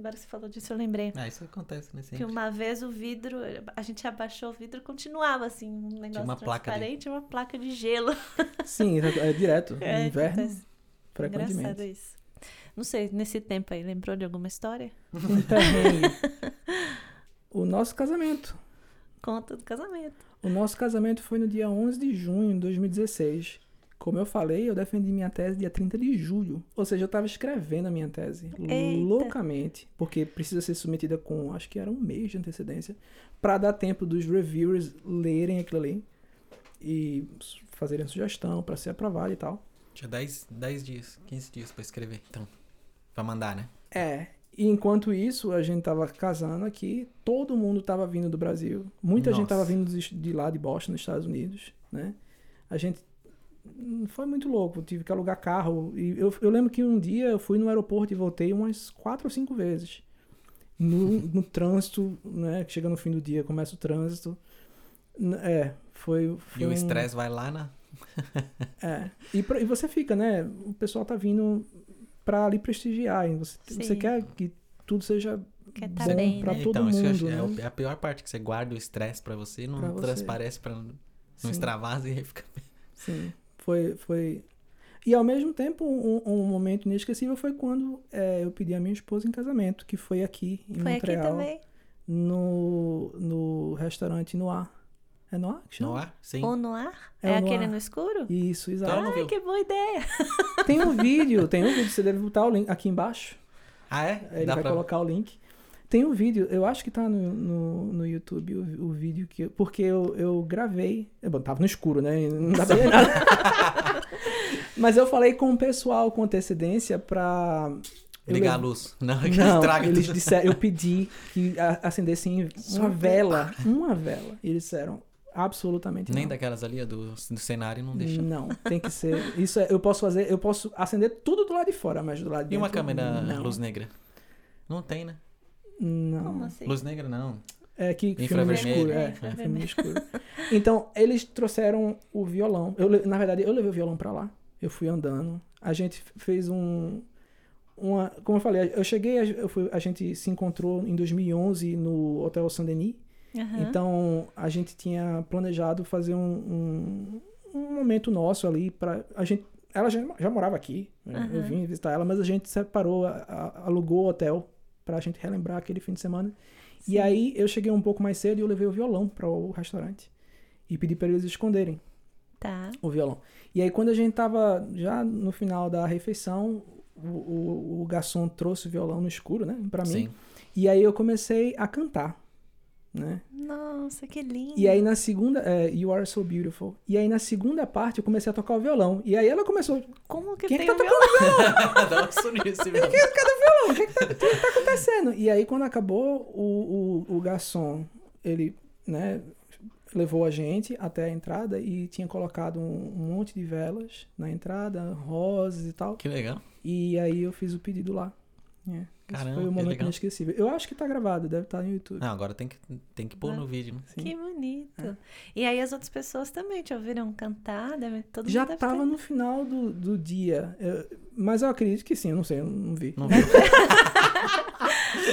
Agora que você falou disso, eu lembrei.
Ah, isso acontece, né?
Que
Sempre.
uma vez o vidro, a gente abaixou o vidro e continuava assim, um negócio
uma placa de-
transparente, uma placa de gelo.
Sim, é, é direto. No
É,
inverno,
acontece.
frequentemente.
Engraçado isso. Não sei, nesse tempo aí, lembrou de alguma história?
O nosso casamento.
Conta do casamento.
O nosso casamento foi no dia 11 de junho de 2016. Como eu falei, eu defendi minha tese dia 30 de julho. Ou seja, eu estava escrevendo a minha tese
Eita.
loucamente, porque precisa ser submetida com, acho que era um mês de antecedência, para dar tempo dos reviewers lerem aquilo ali e fazerem a sugestão para ser aprovado e tal.
Tinha 10, 10 dias, 15 dias pra escrever. Então, pra mandar, né?
É. E enquanto isso, a gente tava casando aqui, todo mundo tava vindo do Brasil. Muita gente
Nossa.
tava vindo de lá de Boston, nos Estados Unidos, né? A gente foi muito louco, tive que alugar carro. E eu, eu lembro que um dia eu fui no aeroporto e voltei umas quatro ou cinco vezes. No, no trânsito, né? Chega no fim do dia, começa o trânsito. É, foi. foi
E o
um-
estresse vai lá na.
é. E, pra- e você fica, né? O pessoal tá vindo pra ali prestigiar. Você, você quer que tudo seja
Quer tá
bom
bem,
pra
né?
todo
então, isso eu acho-
mundo,
é,
né?
é a pior parte, que você guarda o estresse pra você, não
Pra você.
transparece pra não
Sim,
extravasa e aí fica.
sim. Foi, foi. E ao mesmo tempo, um, um momento inesquecível foi quando é, eu pedi a minha esposa em casamento, que foi aqui em
Foi aqui
Montreal,
também.
no, no restaurante Noir. É Noir que chama?
No ar? Sim.
O noir?
É
É,
o
aquele
noir.
no escuro?
Isso, exato.
Então,
Ai, que boa ideia.
Tem um vídeo, tem um vídeo, você deve botar o link aqui embaixo.
Ah, é?
Ele
Dá
vai
pra...
colocar o link. Tem um vídeo, eu acho que tá no, no, no YouTube o, o vídeo que. Porque eu, eu gravei. Eu, bom, tava no escuro, né? Não dá pra ver nada. Mas eu falei com o pessoal com antecedência pra. eu
Ligar a
lev-
luz. Não, que
Não,
estraga
eles
tudo.
disseram, eu pedi que a- acendessem uma vela. Uma vela. E eles disseram, absolutamente
Nem
não.
daquelas ali, a do, do cenário, não deixa.
Não, tem que ser. Isso é, eu posso fazer, eu posso acender tudo do lado de fora, mas do lado de
E uma
dentro,
câmera
não.
luz negra? Não tem, né?
Não.
Como assim?
Luz negra não.
É que filme escuro.
É,
filme escuro. Então, eles trouxeram o violão. Eu, na verdade, eu levei o violão pra lá. Eu fui andando. A gente fez um. Uma, como eu falei, eu cheguei, a- eu fui- a gente se encontrou em 2011 no Hotel Saint-Denis.
Aham.
Então, a gente tinha planejado fazer um, um, um momento nosso ali para a gente. Ela já, já morava aqui, né? eu
Aham.
vim visitar ela, mas a gente separou, a- a- alugou o hotel pra gente relembrar aquele fim de semana. E
Sim.
aí eu cheguei um pouco mais cedo e eu levei o violão para o restaurante e pedi para eles esconderem
Tá.
o violão. E aí quando a gente tava já no final da refeição, o, o, o garçom trouxe o violão no escuro, né, para mim.
Sim.
E aí eu comecei a cantar, né?
Nossa, que lindo.
E aí na segunda, é, You Are So Beautiful. E aí na segunda parte eu comecei a tocar o violão. E aí ela começou,
Como que
quem
tem
tá
um
tocando
Dá um mesmo.
violão? O que, que, tá, o que que tá acontecendo? E aí quando acabou, o, o, o garçom, ele, né, levou a gente até a entrada e tinha colocado um, um monte de velas na entrada, rosas e tal.
Que legal.
E aí eu fiz o pedido lá. É. Esse
Caramba,
foi
que
momento
legal.
inesquecível. Eu acho que tá gravado, deve estar no YouTube.
Não, agora tem que, tem que pôr
Ah.
no vídeo.
Sim.
Que bonito. E aí as outras pessoas também te ouviram cantar? Deve, todo
Já
mundo
tava
ter-
no final do, do dia. Eu- mas eu acredito que sim, eu não sei, eu não vi.
Não viu?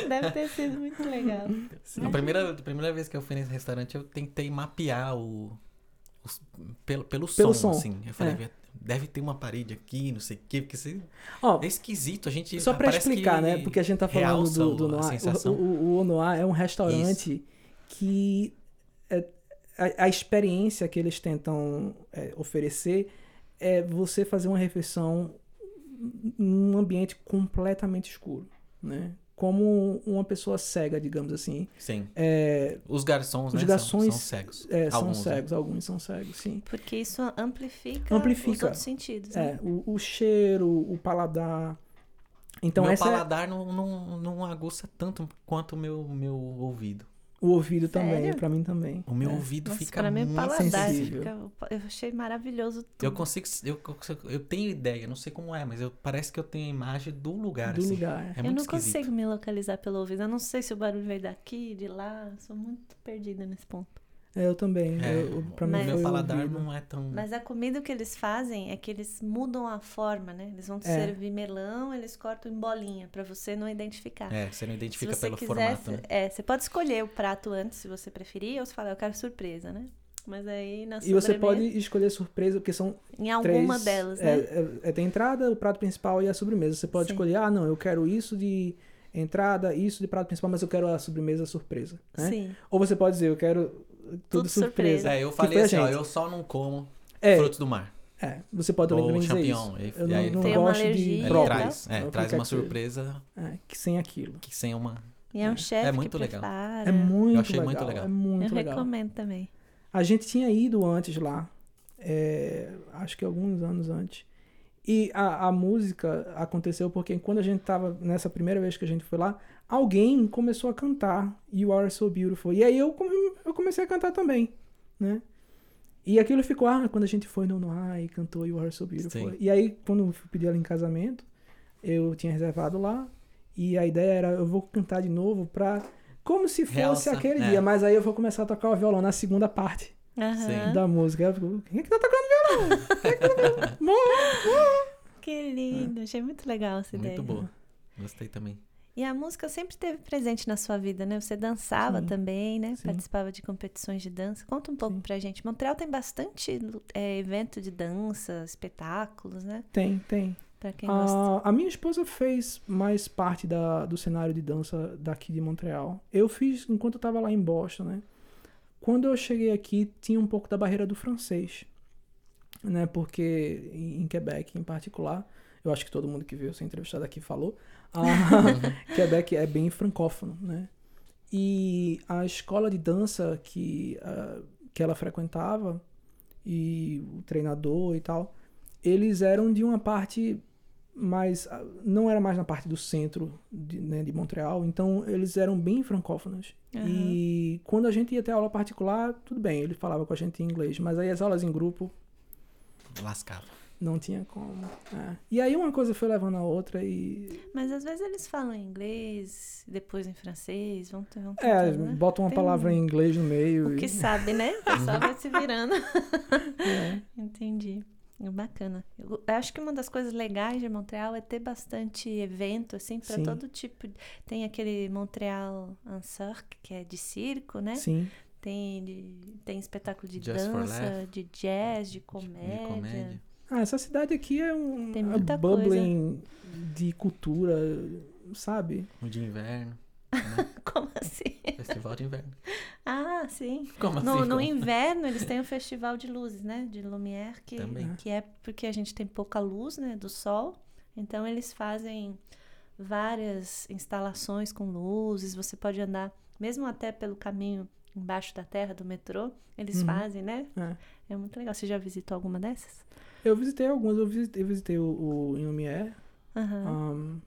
Deve ter sido muito legal.
A primeira, a primeira vez que eu fui nesse restaurante, eu tentei mapear o. os- pelo, pelo,
Pelo
som,
som,
assim. Eu falei,
é.
Deve ter uma parede aqui, não sei o quê, porque você- é esquisito. A gente.
Só pra
parece
explicar, né? Porque a gente tá falando do, do Noir. O, o, o Noir é um restaurante que é- a, a experiência que eles tentam é, oferecer é você fazer uma refeição num ambiente completamente escuro, né? Como uma pessoa cega, digamos assim.
Sim.
É,
Os garçons,
Os
né?
garçons,
são, são cegos.
é, são
Alguns, né?
cegos, alguns são cegos, sim.
Porque isso amplifica,
Amplifica.
os outros sentidos. né?
É, o, o cheiro, o paladar. Então,
meu
essa é
paladar não, não, não aguça tanto quanto o meu, meu ouvido.
O ouvido também,
Sério?
pra mim também.
O meu
É.
ouvido
Nossa,
fica
pra mim,
muito
paladar,
sensível.
fica- eu achei maravilhoso tudo.
Eu consigo. Eu, eu tenho ideia, não sei como é, mas eu, parece que eu tenho a imagem do lugar.
Do
assim.
lugar.
É
eu
muito
não
esquisito.
consigo me localizar pelo ouvido. Eu não sei se o barulho veio daqui, de lá. Sou muito perdida nesse ponto.
É, eu também.
É,
eu, pra mim
Mas-
foi
meu
o
paladar
ouvido.
não é tão.
Mas a comida que eles fazem é que eles mudam a forma, né? Eles vão te
É.
servir melão, eles cortam em bolinha pra você não identificar.
É, você não identifica
se você
pelo
quiser,
formato, né?
é, você pode escolher o prato antes, se você preferir, ou você fala, eu quero surpresa, né? Mas aí na
E você
sobremesa,
pode escolher surpresa, porque são
em alguma
três.
delas,
é,
né?
é, é, tem entrada, o prato principal e a sobremesa. Você pode
Sim.
escolher, ah, não, eu quero isso de entrada, isso de prato principal, mas eu quero a sobremesa surpresa. Né?
Sim.
Ou você pode dizer, eu quero tudo,
Tudo
surpresa.
surpresa.
É, eu
Que
falei assim, ó,
gente.
eu só não como
É,
frutos do mar.
é, você pode
Ou
também dizer
champignon,
isso. Eu não, não gosto
alergia,
de
Ele
Ele
brócolis.
traz, é, traz uma surpresa
É, que sem aquilo.
que sem uma.
E é um
É.
chefe
É muito
que
legal.
prepara.
É muito
Eu achei
legal.
muito legal.
É muito
eu
legal.
recomendo também.
A gente tinha ido antes lá, é, acho que alguns anos antes. E a, a música aconteceu porque quando a gente tava, nessa primeira vez que a gente foi lá, alguém começou a cantar You Are So Beautiful. E aí eu, eu comecei a cantar também, né? E aquilo ficou, ah, quando a gente foi no Noir e cantou You Are So Beautiful.
Sim.
E aí, quando eu pedi ela em casamento, eu tinha reservado lá. E a ideia era, eu vou cantar de novo pra... Como se fosse
Realça,
aquele
é.
dia, mas aí eu vou começar a tocar o violão na segunda parte
Aham.
da música. Eu fico, quem é que tá tocando violão? Quem é que tá tocando violão?
Que lindo. Achei muito legal essa ideia.
Muito boa. Gostei também.
E a música sempre esteve presente na sua vida, né? Você dançava
Sim.
também, né?
Sim.
Participava de competições de dança. Conta um pouco
Sim.
pra gente. Montreal tem bastante é, evento de dança, espetáculos, né?
Tem, tem.
Pra quem gosta.
A, a minha esposa fez mais parte da, do cenário de dança daqui de Montreal. Eu fiz enquanto eu tava lá em Boston, né? Quando eu cheguei aqui, tinha um pouco da barreira do francês, né? Porque em em Quebec, em particular, eu acho que todo mundo que veio ser entrevistado aqui falou, a Quebec é bem francófono, né? E a escola de dança que, ah, que ela frequentava e o treinador e tal, eles eram de uma parte mais ah, não era mais na parte do centro de, né, de Montreal, então eles eram bem francófonos.
Aham.
E quando a gente ia ter aula particular, tudo bem, ele falava com a gente em inglês, mas aí as aulas em grupo
Lascava.
Não tinha como. é. E aí uma coisa foi levando a outra e
Mas às vezes eles falam em inglês, depois em francês, vão, vão
é,
né?
bota uma
Tem
palavra em inglês no meio
O
e
que sabe, né? O pessoal vai se virando.
é.
Entendi. Bacana. Eu acho que uma das coisas legais de Montreal é ter bastante evento, assim, para todo tipo. Tem aquele Montreal Uncirc, que é de circo, né?
Sim,
Tem, de- tem espetáculo de
Just
dança, de jazz, de
De
comédia.
comédia.
Ah, essa cidade aqui é um
Tem muita
bubbling de cultura, sabe?
O de inverno.
Como assim?
Festival de inverno.
Ah, sim.
Como assim?
No, no
Como?
inverno eles têm o festival de luzes, né? De Lumière, que,
Também.
que é porque a gente tem pouca luz, né? Do sol. Então eles fazem várias instalações com luzes. Você pode andar, mesmo até pelo caminho embaixo da terra do metrô, eles
Uhum.
fazem, né?
É.
É muito legal. Você já visitou alguma dessas?
Eu visitei algumas, eu visitei, eu visitei o, o Inumié,
Aham.
Ahn,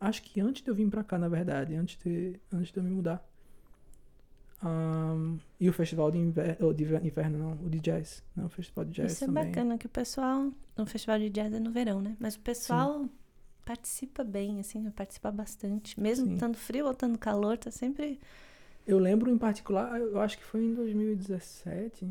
acho que antes de eu vir pra cá, na verdade, antes de, antes de eu me mudar. Ahn, e o festival de inverno, de inver- inverno não, o de jazz, não, o festival de jazz
Isso é
também.
bacana, que o pessoal. O festival de jazz é no verão, né? Mas o pessoal participa bem, assim, participa bastante. Mesmo
Sim.
estando frio ou estando calor, tá sempre.
Eu lembro em particular, eu acho que foi em 2017,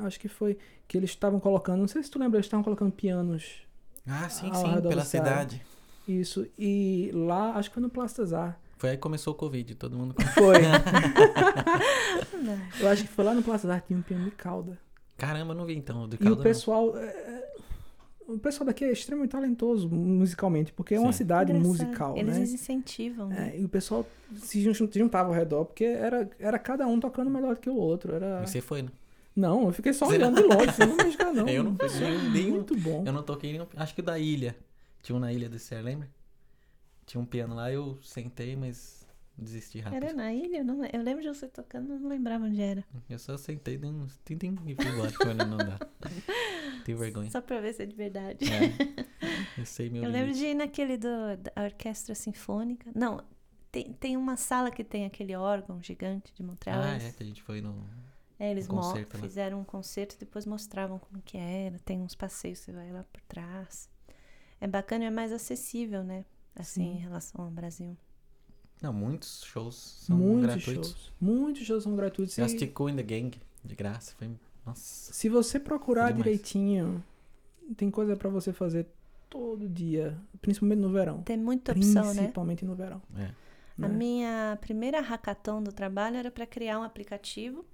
acho que foi, que eles estavam colocando, não sei se tu lembra, eles estavam colocando pianos,
Ah, sim, sim, pela
da cidade. isso, e lá, acho que foi no Plastazar,
Foi aí que começou o Covid, todo mundo.
foi, eu acho que foi lá no Plastazar, tinha um piano de cauda.
Caramba, não vi então. o Do
E o pessoal. O pessoal daqui é extremamente talentoso musicalmente, porque é uma
Sim.
cidade musical,
Eles
né?
incentivam, né?
É, e o pessoal se jun- se juntava ao redor, porque era, era cada um tocando melhor do que o outro. Era...
E você foi, né?
Não, eu fiquei só
Você
olhando de longe, você não musicar, não.
Eu não fui nenhum- nenhum.
Muito bom.
Eu não toquei nenhum. Acho que o da ilha. Tinha um na ilha do Ser, lembra? Tinha um piano lá, eu sentei, mas desisti rápido.
Era na ilha? Eu, não, eu lembro de você tocando, mas não lembrava onde era.
Eu só sentei, dei uns tim-tim e fui embora. Falei, não, não dá. Tenho vergonha.
Só pra ver se é de verdade.
É. Eu sei meu
Eu lembro
limite.
de ir naquele do, da orquestra sinfônica. Não, tem, tem uma sala que tem aquele órgão gigante de Montreal.
Ah, é, que a gente foi no.
é, eles
um concerto, né?
fizeram um concerto e depois mostravam como que era. Tem uns passeios, você vai lá por trás. É bacana e é mais acessível, né? Assim,
Sim.
em relação ao Brasil.
Não, muitos shows são
Muitos
gratuitos.
shows. Muitos shows são gratuitos.
Eu
E
assisti Cool in the Gang, de graça. Foi. Nossa.
se você procurar direitinho, tem coisa pra você fazer todo dia, principalmente no verão.
Tem muita opção, né?
Principalmente no verão.
É.
A
né?
minha primeira hackathon do trabalho era para criar um aplicativo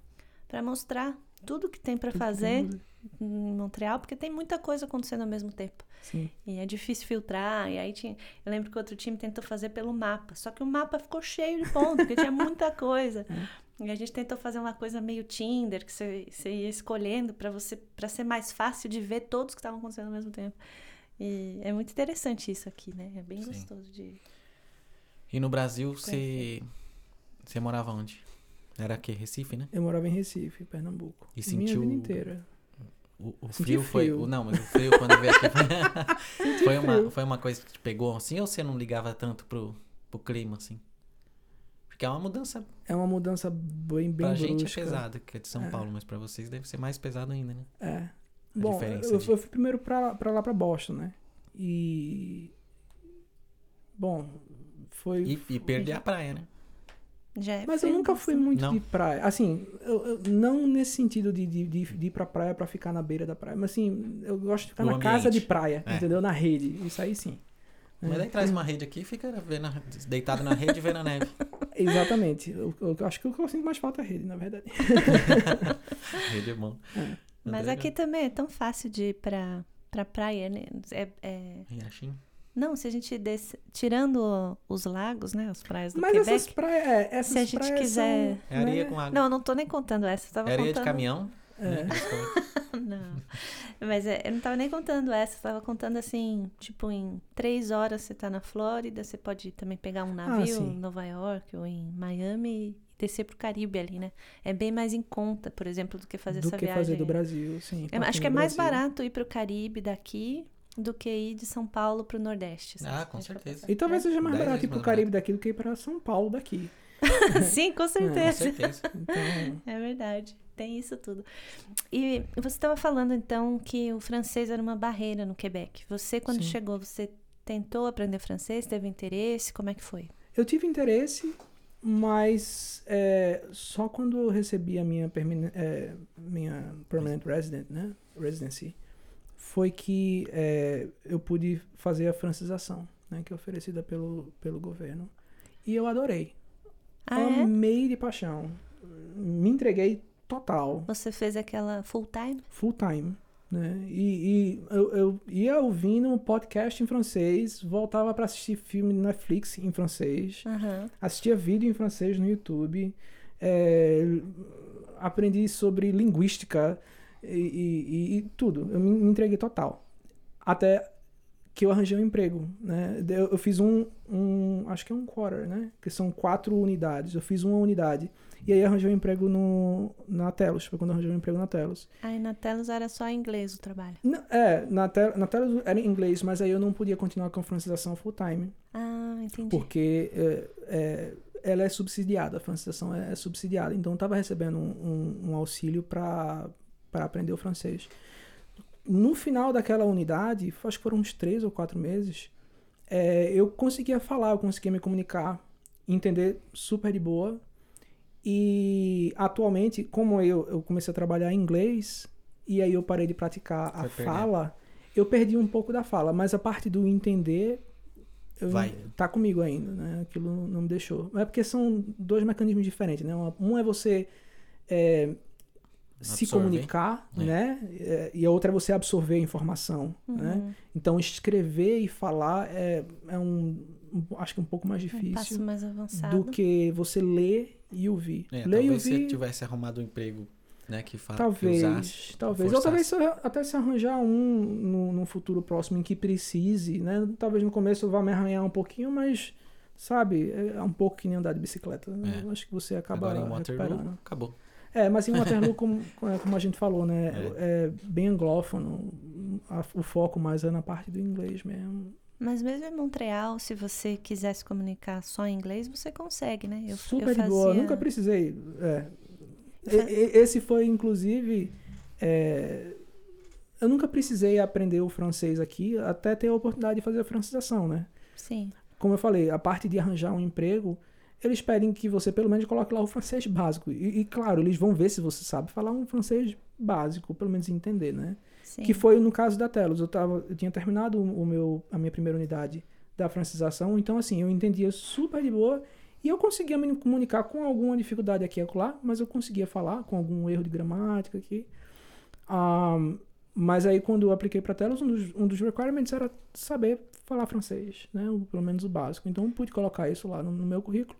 para mostrar tudo que tem para
Tudo
fazer
tem-
em Montreal, porque tem muita coisa acontecendo ao mesmo tempo.
Sim.
E é difícil filtrar. E aí tinha. Eu lembro que outro time tentou fazer pelo mapa. Só que o mapa ficou cheio de pontos, porque tinha muita coisa. E a gente tentou fazer uma coisa meio Tinder, que você, você ia escolhendo para você para ser mais fácil de ver todos que estavam acontecendo ao mesmo tempo. E é muito interessante isso aqui, né? É bem
Sim.
gostoso de.
E no Brasil, você. Você morava onde? Era o quê? Recife, né?
Eu morava em Recife, Pernambuco.
E
Minha
sentiu-
vida inteira.
O, o
Senti
frio foi.
frio.
o- não, mas o frio quando veio aqui foi, foi, uma,
frio.
foi uma coisa que te pegou assim ou você não ligava tanto pro, pro clima, assim? Porque é uma mudança
É uma mudança bem, bem
pra gente é pesada, que é de São
É.
Paulo, mas pra vocês deve ser mais pesado ainda, né?
É. Bom,
diferença
eu,
de-
eu fui primeiro pra, pra lá, pra Boston, né? E... Bom, foi...
E, e perder a praia, né?
Já é
Mas eu nunca fui muito
Não?
de praia. Assim, eu, eu- não nesse sentido de, de, de, de ir pra praia pra ficar na beira da praia. Mas assim, eu gosto de ficar
No
na casa de
ambiente.
praia,
É.
entendeu? Na rede. Isso aí sim.
Mas daí traz uma rede aqui e fica vendo, deitado na rede e vendo a neve.
Exatamente. Eu, eu acho que o que eu sinto mais falta é a rede, na verdade.
rede é bom.
Mas
André,
aqui também é tão fácil de ir pra, pra praia, né? É, é-
Riachim.
Não, se a gente desce... Tirando os lagos, né? As praias do
Mas
Quebec.
essas praias, é, essas
Se a gente
praias
quiser-
são,
É areia
né,
com água.
Não, eu não tô nem contando essa. Eu tava
é areia
contando...
de caminhão.
É.
né?
Não. Mas é, eu não tava nem contando essa, eu tava contando assim, tipo, em três horas você tá na Flórida, você pode também pegar um navio
sim.
em Nova York ou em Miami e descer pro Caribe ali, né? É bem mais em conta, por exemplo, do que fazer
do
essa
que
viagem.
fazer do Brasil, sim.
Eu acho que é
do
mais
Brasil.
barato ir pro Caribe daqui do que ir de São Paulo pro Nordeste. assim,
Ah, com certeza.
E talvez seja mais barato ir pro
mais
Caribe daqui do que ir pra São Paulo daqui.
É. Sim, com
Com
certeza.
certeza.
Então,
É verdade, tem isso tudo. E você estava falando então que o francês era uma barreira no Quebec. Você, quando
Sim.
chegou, você tentou aprender francês? Teve interesse? Como é que foi?
eu tive interesse, mas é, só quando eu recebi a minha, permane- é, minha permanent resident, né, residency, foi que é, eu pude fazer a francização, né, que é oferecida pelo, pelo governo. E eu adorei.
Ah, é?
Amei de paixão. Me entreguei total.
Você fez aquela full time?
full time, né? E, e eu, eu ia ouvindo um podcast em francês, voltava para assistir filme no Netflix em francês,
Aham.
assistia vídeo em francês no YouTube, é, aprendi sobre linguística e, e- e- tudo. Eu me entreguei total. Até que eu arranjei um emprego, né? Eu, eu fiz um, um, acho que é um quarter, né? Que são quatro unidades. Eu fiz uma unidade. E aí arranjei um emprego no, na Telos. Foi quando arranjei um emprego na Telos.
Aí na Telos era só inglês o trabalho.
Não, é, na tela, na tela era em inglês, mas aí eu não podia continuar com a francização full time,
Ah, entendi.
porque é, é, ela é subsidiada, a francização é, é subsidiada. Então eu estava recebendo um, um- um auxílio para aprender o francês. No final daquela unidade, acho que foram uns três ou quatro meses, é, eu conseguia falar, eu conseguia me comunicar, entender super de boa. E atualmente, como eu, eu comecei a trabalhar em inglês, e aí eu parei de praticar a fala, eu perdi um pouco da fala, mas a parte do entender eu-
Vai.
tá comigo ainda, né? Aquilo não me deixou. É porque são dois mecanismos diferentes, né? Um é você é, se comunicar,
É.
né? É, e a outra é você absorver a informação, né?
Uhum.
Então escrever e falar é, é um, um- acho que um pouco mais
Um passo
difícil
mais avançado.
do que você ler e ouvir.
É,
ler e
talvez você
ouvir,
tivesse arrumado um emprego, né, que fa que
talvez,
usasse,
talvez. Ou talvez se até se arranjar um no, num futuro próximo em que precise, né? Talvez no começo eu vá me arranhar um pouquinho, mas sabe, é um pouco que nem andar de bicicleta. né?
É.
Eu acho que você acaba
Agora em Waterloo, acabou.
É, mas em Waterloo, como, como a gente falou, né? É, bem anglófono. a- o foco mais é na parte do inglês mesmo.
Mas mesmo em Montreal, se você quiser se comunicar só em inglês, você consegue, né? Eu,
Super
eu
de boa.
fazia-
Nunca precisei. é. E- Esse foi, inclusive. é, Eu nunca precisei aprender o francês aqui até ter a oportunidade de fazer a francização, né?
Sim.
Como eu falei, a parte de arranjar um emprego, eles pedem que você pelo menos coloque lá o francês básico. E, e, claro, eles vão ver se você sabe falar um francês básico, pelo menos entender, né?
Sim.
Que foi no caso da Telos. Eu, tava, eu tinha terminado o meu, a minha primeira unidade da francização, então assim, eu entendia super de boa e eu conseguia me comunicar com alguma dificuldade aqui e acolá, mas eu conseguia falar com algum erro de gramática aqui. Ahn, mas aí quando eu apliquei para Telos, um dos, um dos requirements era saber falar francês, né? O- pelo menos o básico. Então eu pude colocar isso lá no, no meu currículo.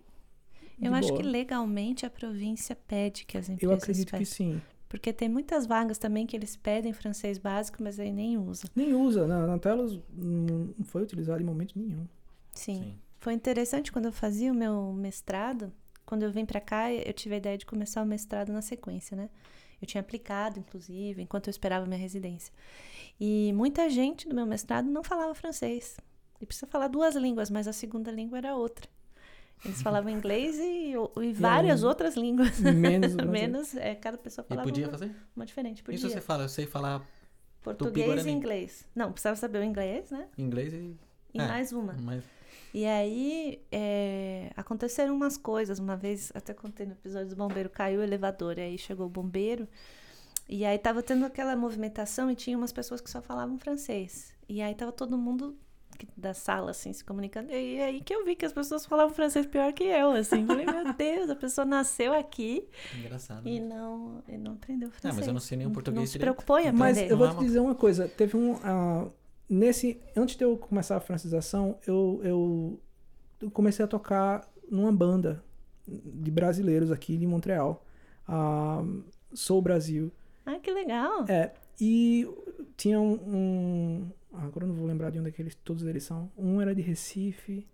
Eu acho
boa.
que legalmente a província pede que as
Eu
empresas
acredito que
peçam.
sim.
Porque tem muitas vagas também que eles pedem francês básico, mas aí nem usa.
Nem usa, na, na Telos não foi utilizado em momento nenhum.
Sim.
Sim.
Foi interessante quando eu fazia o meu mestrado. Quando eu vim pra cá, eu tive a ideia de começar o mestrado na sequência, né? Eu tinha aplicado, inclusive, enquanto eu esperava a minha residência. E muita gente do meu mestrado não falava francês. E precisa falar duas línguas, mas a segunda língua era outra. Eles falavam inglês e, e várias
aí,
outras línguas.
Menos.
Menos, é, cada pessoa
E
falava
podia
uma,
fazer?
uma diferente. Podia.
Isso você fala, eu sei falar
Português e inglês. Não, precisava saber o inglês, né?
inglês e...
E
É.
mais uma. E aí, é, aconteceram umas coisas. Uma vez, até contei no episódio do bombeiro, caiu o elevador. E aí chegou o bombeiro. E aí tava tendo aquela movimentação e tinha umas pessoas que só falavam francês. E aí tava todo mundo da sala, assim, se comunicando. E é aí que eu vi que as pessoas falavam francês pior que eu, assim. Falei, meu Deus, a pessoa nasceu aqui
Engraçado.
e
né?
não, e não aprendeu
Ah,
francês.
mas eu não sei nem o
Não-
português
Não se preocupou em
Então,
Mas
aprender.
eu vou
Não
te dizer uma coisa. Teve um. ah, nesse. Antes de eu começar a francização, eu, eu, eu comecei a tocar numa banda de brasileiros aqui de Montreal. Ah, Sou Brasil.
Ah, que legal.
É. E tinha um. um- agora eu não vou lembrar de onde é que eles, todos eles são. Um era de Recife.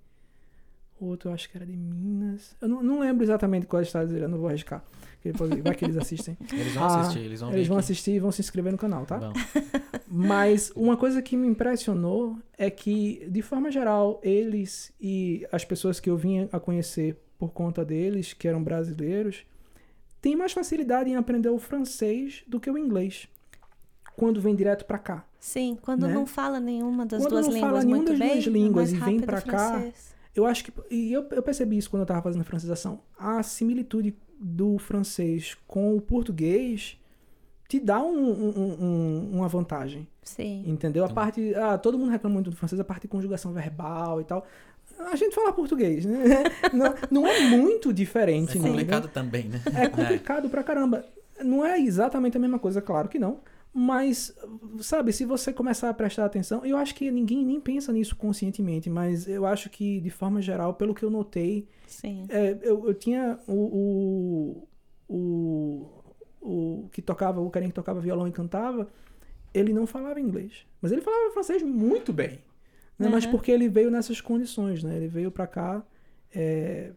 Outro eu acho que era de Minas. Eu não, não lembro exatamente quais estados eles, eu não vou arriscar. depois- Vai que eles assistem.
Eles vão
Ah,
assistir, eles vão
Eles vão
aqui.
assistir e vão se inscrever no canal, tá?
Vão.
Mas uma coisa que me impressionou é que, de forma geral, eles e as pessoas que eu vinha a conhecer por conta deles, que eram brasileiros, têm mais facilidade em aprender o francês do que o inglês. Quando vem direto pra cá.
Sim, quando
Né?
não fala nenhuma das
Quando
duas
não
línguas
fala nenhuma das
bem,
duas
é
línguas e vem
o
cá. Eu acho que. E eu, eu percebi isso quando eu tava fazendo a francização. A similitude do francês com o português te dá um- um- um- uma vantagem.
Sim.
Entendeu? A
Então-
parte. Ah, todo mundo reclama muito do francês, a parte de conjugação verbal e tal. A gente fala português, né? Não, não é muito diferente,
É
não.
complicado também, né?
É complicado pra caramba. Não é exatamente a mesma coisa, claro que não. Mas, sabe, se você começar a prestar atenção, eu acho que ninguém nem pensa nisso conscientemente, mas eu acho que, de forma geral, pelo que eu notei,
Sim.
é, eu, eu tinha o, o, o, o que tocava, o carinha que tocava violão e cantava, ele não falava inglês. Mas ele falava francês muito bem. Né? Mas
Uhum.
porque ele veio nessas condições, né? Ele veio pra cá é,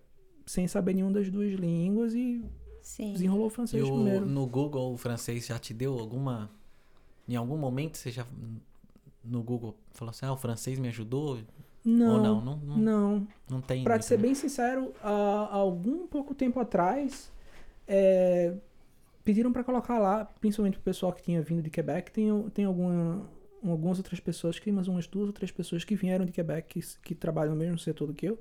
sem saber nenhuma das duas línguas e
Sim.
desenrolou o
E
francês
o-
primeiro.
no Google o francês já te deu alguma. Em algum momento você já. No Google falou assim: ah, o francês me ajudou?
Não,
Ou não? Não, não,
não.
não tem.
Pra
muito,
ser
né?
bem sincero, há, algum pouco tempo atrás, é, pediram pra colocar lá, principalmente pro pessoal que tinha vindo de Quebec, tem, tem alguma, algumas outras pessoas, que umas duas ou três pessoas que vieram de Quebec, que, que trabalham no mesmo setor do que eu,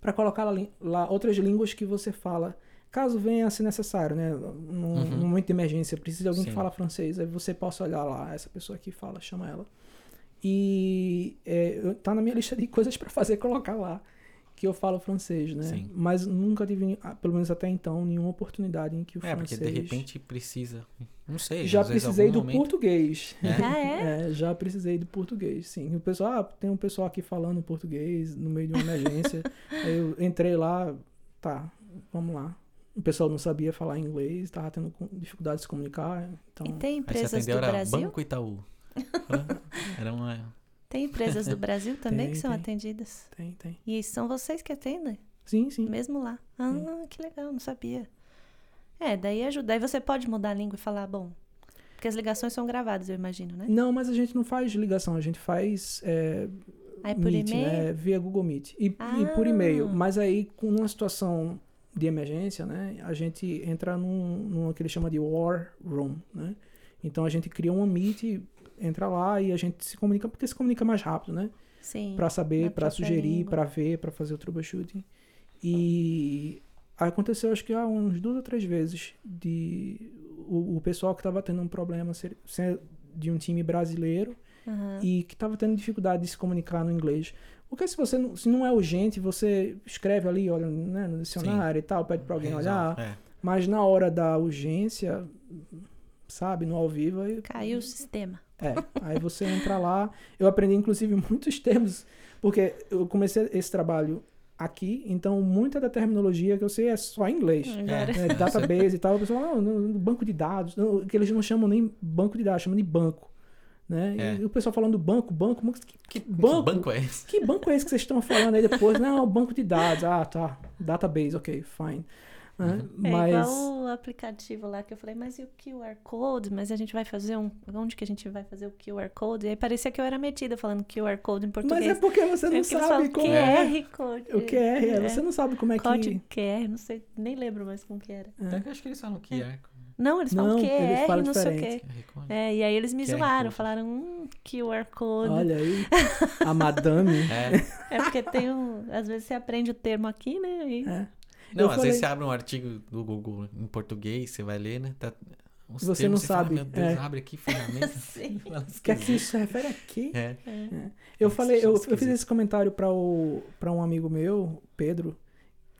pra colocar lá, lá outras línguas que você fala. Caso venha a ser necessário, né? Num,
Uhum.
momento de emergência, precisa de alguém que
Sim.
fala francês, aí você possa olhar lá, essa pessoa aqui fala, chama ela. E é, tá na minha lista de coisas pra fazer colocar lá que eu falo francês, né?
Sim.
Mas nunca tive, ah, pelo menos até então, nenhuma oportunidade em que o
É, porque
francês.
de repente precisa. Não sei.
já
às vezes,
precisei
algum
do
momento-
português.
É?
Ah, é?
É, já precisei do português, sim. O pessoal, ah, tem um pessoal aqui falando português no meio de uma emergência. Aí eu entrei lá, tá, vamos lá. O pessoal não sabia falar inglês, tava tendo dificuldade de se comunicar, então...
E tem empresas
atendeu,
do
era
Brasil?
Banco Itaú. era uma.
Tem empresas do Brasil também
Tem,
que são
tem.
atendidas.
Tem, tem.
E são vocês que atendem,
Sim, sim.
mesmo lá. Ah, que legal, não sabia. É, daí ajuda. Aí você pode mudar a língua e falar, bom. Porque as ligações são gravadas, eu imagino, né?
Não, mas a gente não faz ligação, a gente faz é,
Aí por
Meet,
e-mail.
né? Via Google Meet. E, e por
Ah.
e-mail. Mas aí, com uma situação de emergência, né? A gente entra num, num que ele chama de War Room, né? Então a gente cria um Meet, entra lá e a gente se comunica, porque se comunica mais rápido, né?
Sim.
Pra saber,
própria
sugerir, pra ver, pra fazer o troubleshooting. E aconteceu, acho que há uns duas ou três vezes de o, o pessoal que tava tendo um problema ser, ser de um time brasileiro
Aham.
e que estava tendo dificuldade de se comunicar no inglês. Porque se você não, se não é urgente, você escreve ali, olha né, no dicionário e tal, pede para alguém olhar.
É.
Mas na hora da urgência, sabe, no ao vivo, aí,
Caiu o sistema.
é, aí você entra lá. Eu aprendi inclusive muitos termos, porque eu comecei esse trabalho aqui, então muita da terminologia que eu sei é só em inglês.
Agora.
É, database e tal, o pessoal, não, no, no banco de dados, não, que eles não chamam nem banco de dados, chamam de banco. Né?
É.
E o pessoal falando banco, banco, banco, que,
Que
banco?
banco, banco é esse?
que banco é esse que vocês estão falando aí depois? Não, banco de dados. Ah, tá. Database, ok, fine. Né?
É
Mas.
igual o aplicativo lá que eu falei, mas e o QR Code? Mas a gente vai fazer um. Onde que a gente vai fazer o QR Code? E aí parecia que eu era metida falando QR Code em
Mas
português.
é porque você
É
não
eles
sabe
falam
como é.
QR Code.
O QR, é, você não sabe como é que.
Código QR, não sei, nem lembro mais como que era.
Até que eu acho que eles falam que é.
Não, eles falam
Não,
QR,
eles falam
não sei o
diferente.
quê.
é.
É, e aí eles me
QR
zoaram,
Code.
falaram, hum, QR Code.
Olha aí, a madame.
É.
É porque tem um. Às vezes você aprende o termo aqui, né? E...
É.
Não,
Eu
às
falei-
vezes você abre um artigo do Google em português, você vai ler, né? Tá uns
Você
termos
não
e fala,
sabe,
Meu Deus,
é.
abre aqui ferramenta.
Que é isso se refere aqui?
É.
Eu
Nossa,
falei, eu, eu fiz esse comentário para o para um amigo meu, Pedro,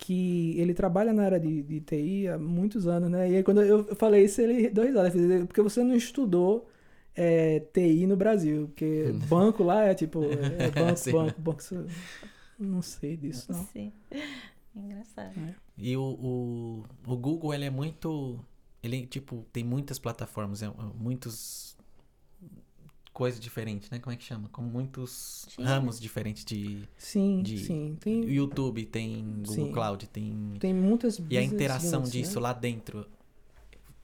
que ele trabalha na área de, de TI há muitos anos, né? E aí quando eu falei isso, ele deu risada. Ele fez, Porque você não estudou é, TI no Brasil, porque banco lá é tipo, é banco,
Sim.
banco, banco. isso- Não sei disso, não.
Sim. Engraçado.
E o, o, o Google, ele é muito. Ele, tipo, tem muitas plataformas, é, é, muitos. Coisas diferentes, né? Como é que chama? Com muitos
Sim.
ramos diferentes de.
Sim,
De-
sim. Tem,
YouTube, tem Google
Sim.
Cloud, tem.
tem muitas
E a interação disso
né?
lá dentro.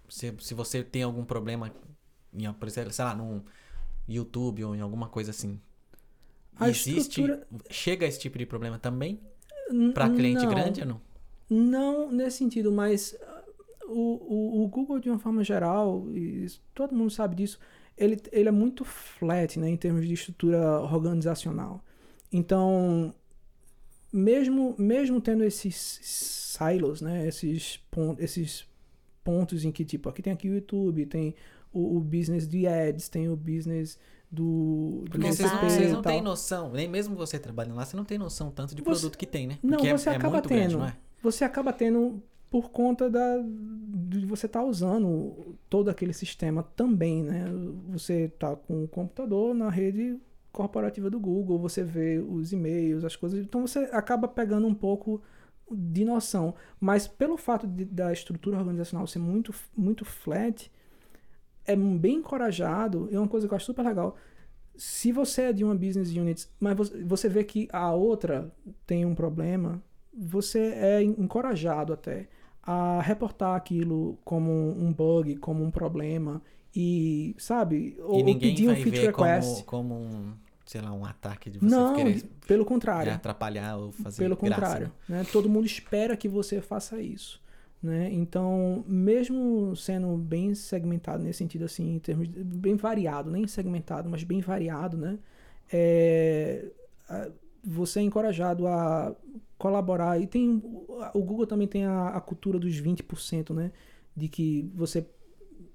Se, se você tem algum problema, em, por exemplo, sei lá, no YouTube ou em alguma coisa assim.
A
Existe.
estrutura-
Chega esse tipo de problema também? Pra cliente
não.
grande ou não?
Não nesse sentido, mas uh, o, o, o Google, de uma forma geral, e todo mundo sabe disso, ele, ele é muito flat né, em termos de estrutura organizacional. Então, mesmo, mesmo tendo esses silos, né, esses, pon esses pontos em que, tipo, aqui tem aqui o YouTube, tem o, o business de ads, tem o business do, do
Porque vocês não, vocês não têm noção, nem mesmo você trabalhando lá, você não tem noção tanto de
Você-
produto que tem, né?
Não,
Porque é-
você
é,
acaba
muito
tendo.
grande, não é?
você acaba tendo por conta da de você estar usando todo aquele sistema também, né? Você tá com o computador na rede corporativa do Google, você vê os e-mails, as coisas, então você acaba pegando um pouco de noção, mas pelo fato de- da estrutura organizacional ser muito muito flat, é bem encorajado, é uma coisa que eu acho super legal. Se você é de uma business unit, mas você vê que a outra tem um problema, você é encorajado até a reportar aquilo como um bug, como um problema e, sabe, ou,
E
ou pedir um feature request.
como, como um, sei lá, um ataque de você
Não,
querer
pelo
né,
contrário.
atrapalhar ou fazer
Pelo
graça,
contrário,
né?
né? Todo mundo espera que você faça isso, né? Então, mesmo sendo bem segmentado nesse sentido assim, em termos de, bem variado, nem segmentado, mas bem variado, né? É, você é encorajado a colaborar e tem o Google também tem a, a cultura dos 20%, né? De que você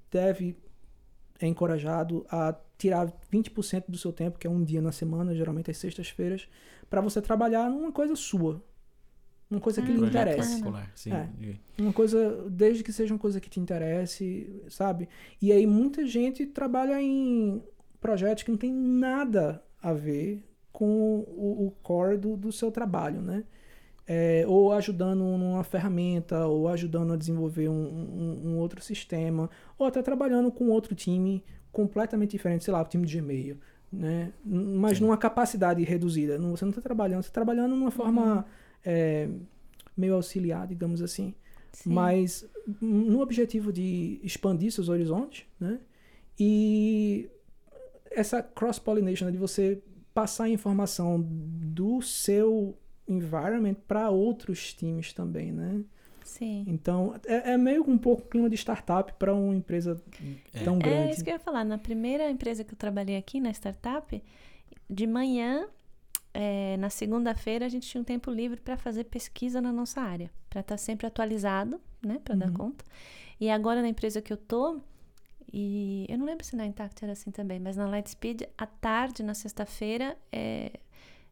deve é encorajado a tirar 20% do seu tempo, que é um dia na semana, geralmente às sextas-feiras, para você trabalhar numa coisa sua. Uma coisa que
Ah,
lhe
Projeto
interessa. É. Uma coisa, desde que seja uma coisa que te interesse, sabe? E aí muita gente trabalha em projetos que não tem nada a ver com o, o core do, do seu trabalho, né? É, ou ajudando numa ferramenta, ou ajudando a desenvolver um, um- um outro sistema, ou até trabalhando com outro time completamente diferente, sei lá, o time de Gmail, né? Mas
Sim.
numa capacidade reduzida. Não- Você não está trabalhando, você está trabalhando numa forma é, meio auxiliar, digamos assim
Sim.
mas no objetivo de expandir seus horizontes, né? E essa cross-pollination né, de você passar a informação do seu environment para outros times também, né?
Sim.
Então, é, é meio um pouco clima de startup para uma empresa
É.
tão
É
grande.
isso que eu ia falar. Na primeira empresa que eu trabalhei aqui, na startup, de manhã, é, na segunda-feira, a gente tinha um tempo livre para fazer pesquisa na nossa área, para estar sempre atualizado, né, para dar
Uhum.
conta. E agora na empresa que eu tô, e eu não lembro se na Intact era assim também, mas na Lightspeed, à tarde, na sexta-feira, é,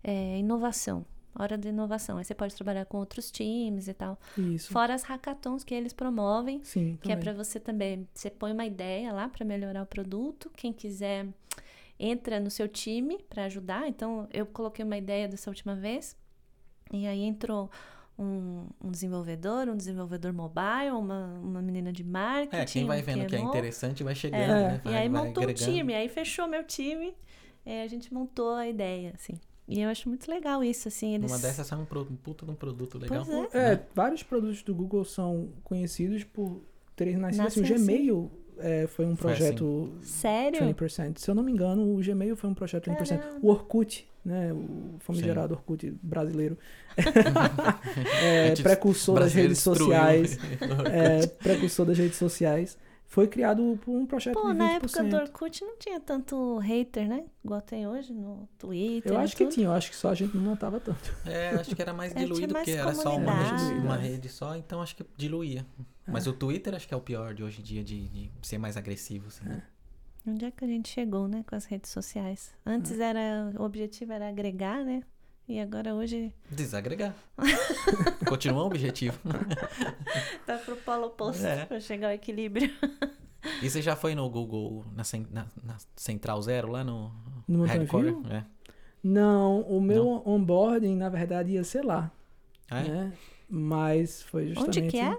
é inovação. Hora de inovação. Aí você pode trabalhar com outros times e tal.
Isso.
Fora as hackathons que eles promovem,
Sim,
que é para você também. Você põe uma ideia lá para melhorar o produto. Quem quiser entra no seu time para ajudar. Então, eu coloquei uma ideia dessa última vez. E aí entrou um, um desenvolvedor, um desenvolvedor mobile, uma, uma menina de marketing.
É, quem vai
um
vendo que é interessante vai chegando,
É,
né?
E
Vai-
aí
vai
montou um
agregando.
time, aí fechou meu time. é, a gente montou a ideia, assim. E eu acho muito legal isso, assim. Eles...
Uma dessas sai um, pro- um puta de um produto legal.
Pois
É,
né?
vários produtos do Google são conhecidos por terem nascido assim. O
assim.
Gmail é, foi um
Foi
projeto
Sério?
20%. Se eu não me engano, o Gmail foi um projeto 20%.
Caramba.
O Orkut, né? O famigerado Orkut brasileiro. é,
A gente-
precursor das redes sociais. é, precursor das redes sociais. Foi criado por um projeto
Pô,
de 20%.
na época do Orkut não tinha tanto hater, né? Igual tem hoje no Twitter.
Eu acho que
tudo.
tinha, eu acho que só a gente não notava tanto.
É, acho que era mais
É,
diluído,
mais
porque era só uma rede, uma
É.
rede só, então acho que diluía. Mas o Twitter acho que é o pior de hoje em dia, de, de ser mais agressivo, assim. né?
Onde é que a gente chegou, né? Com as redes sociais. Antes era. O objetivo era agregar, né? E agora hoje
Desagregar. Continua o objetivo.
tá pro polo oposto
É.
pra chegar ao equilíbrio.
E você já foi no Google, na, na- na Central Zero, lá no,
No Mountain
Headquarter?
View?
É.
Não, o meu onboarding, na verdade, ia ser lá.
Ah, é?
né? Mas foi justamente
Onde que é?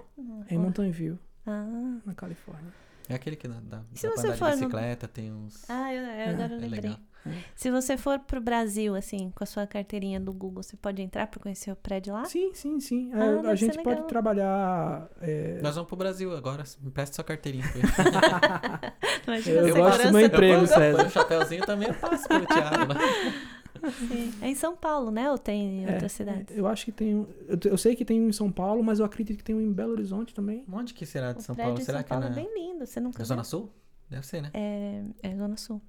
em Mountain View,
Ah,
na Califórnia.
É aquele que dá, dá,
se
dá pra
você
andar
for
de
no-
bicicleta, tem uns...
ah eu, eu agora eu
é legal.
Se você for pro Brasil, assim, com a sua carteirinha do Google, você pode entrar pra conhecer o prédio lá?
Sim, sim, sim.
Ah,
É,
deve
a gente pode trabalhar. é,
Nós vamos pro Brasil agora, me presta sua carteirinha.
Eu gosto do meu emprego. César.
O chapéuzinho também eu passo pelo Thiago, né?
Sim. É em São Paulo, né? Ou tem em
é,
outras cidades?
Eu acho que tem um. Eu, eu sei que tem um em São Paulo, mas eu acredito que tem um em Belo Horizonte também.
Onde que será de
O
São Paulo? Será
São
que
Paulo
é
é
na,
bem lindo. Você nunca
na
viu?
Zona Sul? Deve ser, né?
É, é Zona Sul.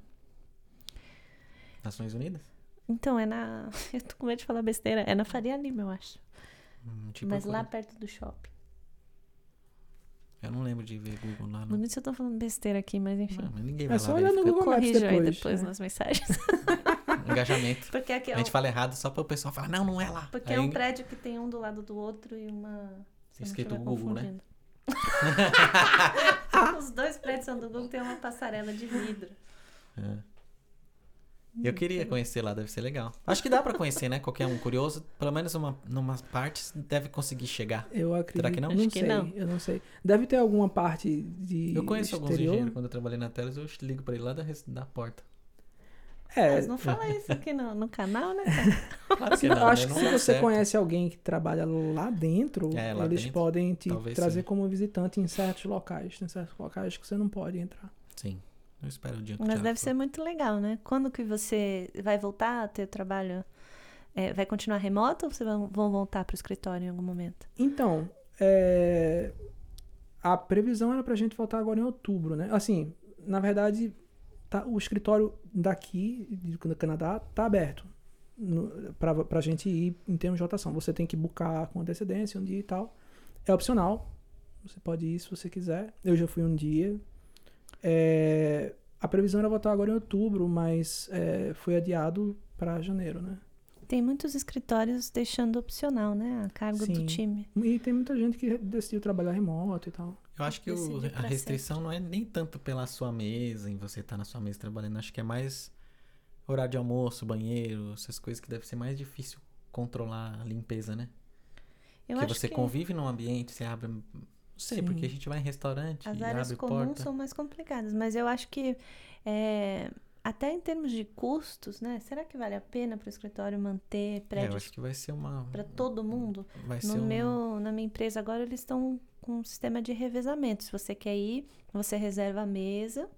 Nações Unidas?
Então, é na. Eu tô com medo de falar besteira. É na Faria Lima, eu acho.
Hum, te
Mas lá perto do shopping.
Eu não lembro de ver Google lá.
Não
Não,
sei se eu tô falando besteira aqui, mas enfim.
não mas ninguém
É
vai
só
lá
olhar no. Google Maps
Corrija aí
depois.
depois
né?
nas mensagens.
Engajamento.
Porque aqui é
A
um,
gente fala errado só para o pessoal falar, não, não é lá.
porque
Aí
é um prédio que tem um do lado do outro e uma. se
escrito Google, né?
Os dois prédios são do Google, tem uma passarela de vidro.
É. Eu queria conhecer lá, deve ser legal. Acho que dá pra conhecer, né? Qualquer um curioso, pelo menos uma, numa parte deve conseguir chegar.
Eu acredito.
que não?
Eu
Acho que
sei,
não.
Eu não sei. Deve ter alguma parte de.
Eu conheço alguns
exterior.
engenheiros, quando eu trabalhei na Teles, eu ligo pra ele lá da, da porta.
É,
Mas não fala isso aqui no, no canal, né?
Claro que
eu
não,
acho
né?
que
Não
se você
certo.
conhece alguém que trabalha lá dentro,
É, lá
eles
dentro,
podem te
talvez
trazer
sim.
como visitante em certos locais. Tem certos locais que você não pode entrar.
Sim. Eu espero o dia que
Mas deve
for.
ser muito legal, né? Quando que você vai voltar a ter trabalho? É, vai continuar remoto ou vocês vão, voltar para o escritório em algum momento?
Então, é, a previsão era pra gente voltar agora em outubro, né? Assim, na verdade, tá- o escritório daqui, do Canadá, tá aberto pra, pra gente ir em termos de rotação. Você tem que buscar com antecedência um dia e tal. É opcional. Você pode ir se você quiser. Eu já fui um dia. É, a previsão era voltar agora em outubro, mas é, foi adiado pra janeiro, né?
Tem muitos escritórios deixando opcional, né? A cargo
Sim.
do time.
E tem muita gente que decidiu trabalhar remoto e tal.
Eu acho que o- a restrição não é nem tanto pela sua mesa, em você estar na sua mesa trabalhando. Acho que é mais horário de almoço, banheiro, essas coisas que deve ser mais difícil controlar a limpeza, né?
Eu
porque
acho
você
que
convive num ambiente, você abre. Não sei,
Sim.
porque a gente vai em restaurante
as áreas comuns
porta.
são mais complicadas, mas eu acho que é, até em termos de custos, né? Será que vale a pena para o escritório manter
É, eu
prédios
acho que vai ser uma.
para todo mundo?
Vai ser
No
um-
meu, na minha empresa agora eles estão com um sistema de revezamento. Se você quer ir, você reserva a mesa.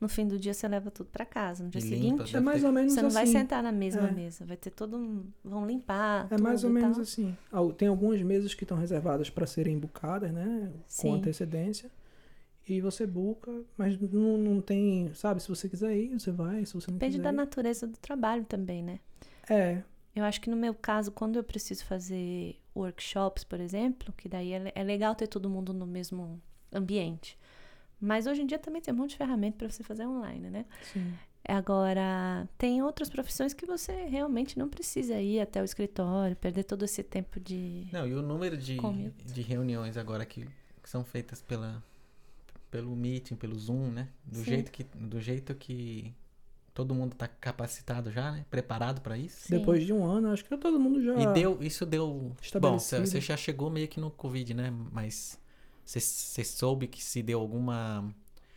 No fim do dia você leva tudo para casa. No dia
E limpa,
seguinte,
É mais
ter-
ou menos
você não vai
assim.
sentar na mesma
É.
mesa. Vai ter todo um, vão limpar.
É mais ou menos
tal.
assim. Al- Tem algumas mesas que estão reservadas para serem bucadas, né?
Sim.
Com antecedência. E você buca, mas não, não tem. Sabe, se você quiser ir, você vai. Se você não
Depende
quiser
da
ir-
natureza do trabalho também, né?
É,
Eu acho que no meu caso, quando eu preciso fazer workshops, por exemplo, que daí é, é legal ter todo mundo no mesmo ambiente. Mas hoje em dia também tem um monte de ferramenta para você fazer online, né?
sim.
Agora, tem outras profissões que você realmente não precisa ir até o escritório, perder todo esse tempo de.
Não, e o número de, de reuniões agora que, que são feitas pela, pelo Meeting, pelo Zoom, né? Do
Sim.
jeito, que, do jeito que todo mundo tá capacitado já, né? Preparado para isso.
Sim.
Depois de um ano, acho que todo mundo já.
E deu, isso deu. Bom, você já chegou meio que no Covid, né? Mas você- soube que se deu alguma.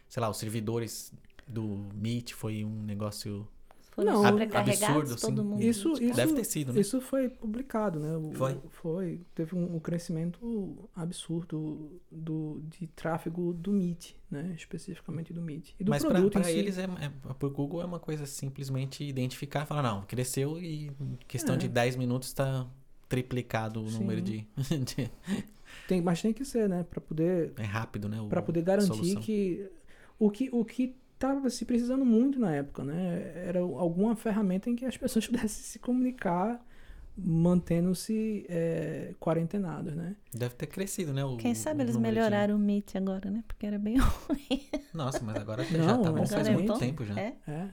Sei lá, os servidores do Meet foi um negócio.
Foram
Não,
absurdo, assim.
todo mundo.
Isso-
de casa.
Deve ter sido, né?
Isso foi publicado, né? O-
Foi?
Foi. Teve um, um crescimento absurdo do, de tráfego do Meet, né? Especificamente do Meet. E do
Mas
si.
eles, é, é, pro Google é uma coisa simplesmente identificar e falar, não, cresceu e em questão
É.
de 10 minutos tá triplicado o
Sim.
número de, de,
Tem, mas tem que ser, né? Pra poder,
É rápido, né? o-
pra poder garantir que o que o que tava se precisando muito na época, né? Era alguma ferramenta em que as pessoas pudessem se comunicar mantendo-se é, quarentenados, né?
Deve ter crescido, né? o-
Quem sabe
o
eles
número de-
melhoraram o Meet agora, né? Porque era bem ruim.
Nossa, mas agora já
Não,
tá bom faz
é
muito
bom.
tempo já.
É?
É.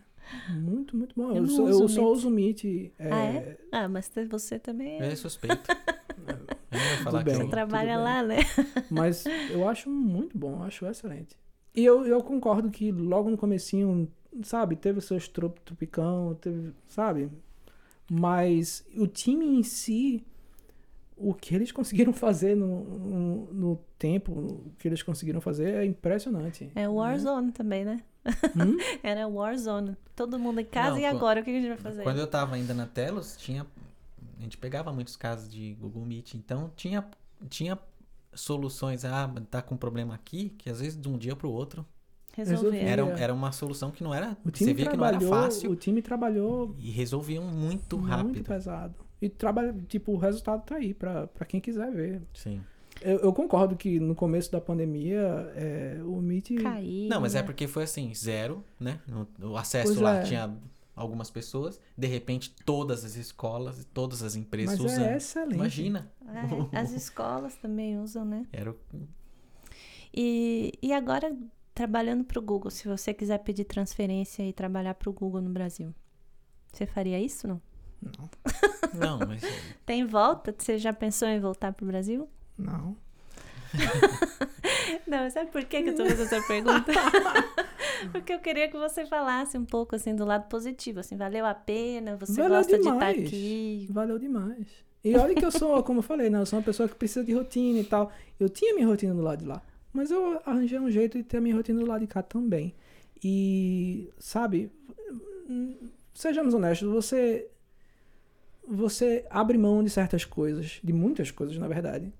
Muito, muito bom.
Eu
Eu, só,
uso
eu só
Meet.
uso o Meet. é,
Ah, é? Ah, mas você também é.
É suspeito. Não falar
bem.
que
Você trabalha lá, né?
Mas eu acho muito bom, eu acho excelente. E eu, eu concordo que logo no comecinho, sabe, teve seus trop- tropicão, teve, sabe? Mas o time em si, o que eles conseguiram fazer no, no, no tempo, o que eles conseguiram fazer é impressionante.
É Warzone também, né?
Hum?
Era Warzone. Todo mundo em casa
Não,
e agora o que a gente vai fazer?
Quando eu tava ainda na Telos, tinha. A gente pegava muitos casos de Google Meet, então tinha, tinha soluções. Ah, tá com problema aqui, que às vezes de um dia pro outro
Resolver.
Era, era uma solução que não era.
O time
Você via que não era fácil
o time trabalhou
e resolviam muito
muito
rápido.
pesado. E trabalha, tipo, o resultado tá aí pra, pra quem quiser ver.
Sim.
Eu, eu concordo que no começo da pandemia, é, o Meet.
Cair.
Não, mas é
né?
porque foi assim, zero, né? O acesso
Pois
lá
é.
tinha algumas pessoas, de repente todas as escolas, todas as empresas
Mas
usando.
é excelente.
Imagina.
É, as escolas também usam, né?
Era o-
E, e agora, trabalhando para o Google, se você quiser pedir transferência e trabalhar para o Google no Brasil, você faria isso, não?
Não, mas
Tem volta? Você já pensou em voltar para o Brasil?
Não.
Não, sabe por que, que eu tô fazendo essa pergunta? Porque eu queria que você falasse um pouco, assim, do lado positivo, assim, valeu a pena, você
Valeu
gosta de estar
demais.
aqui.
Valeu demais. E olha que eu sou, como eu falei, né? Eu sou uma pessoa que precisa de rotina e tal. Eu tinha minha rotina do lado de lá. Mas eu arranjei um jeito de ter a minha rotina do lado de cá também. E, sabe, sejamos honestos, você. Você abre mão de certas coisas, de muitas coisas, na verdade,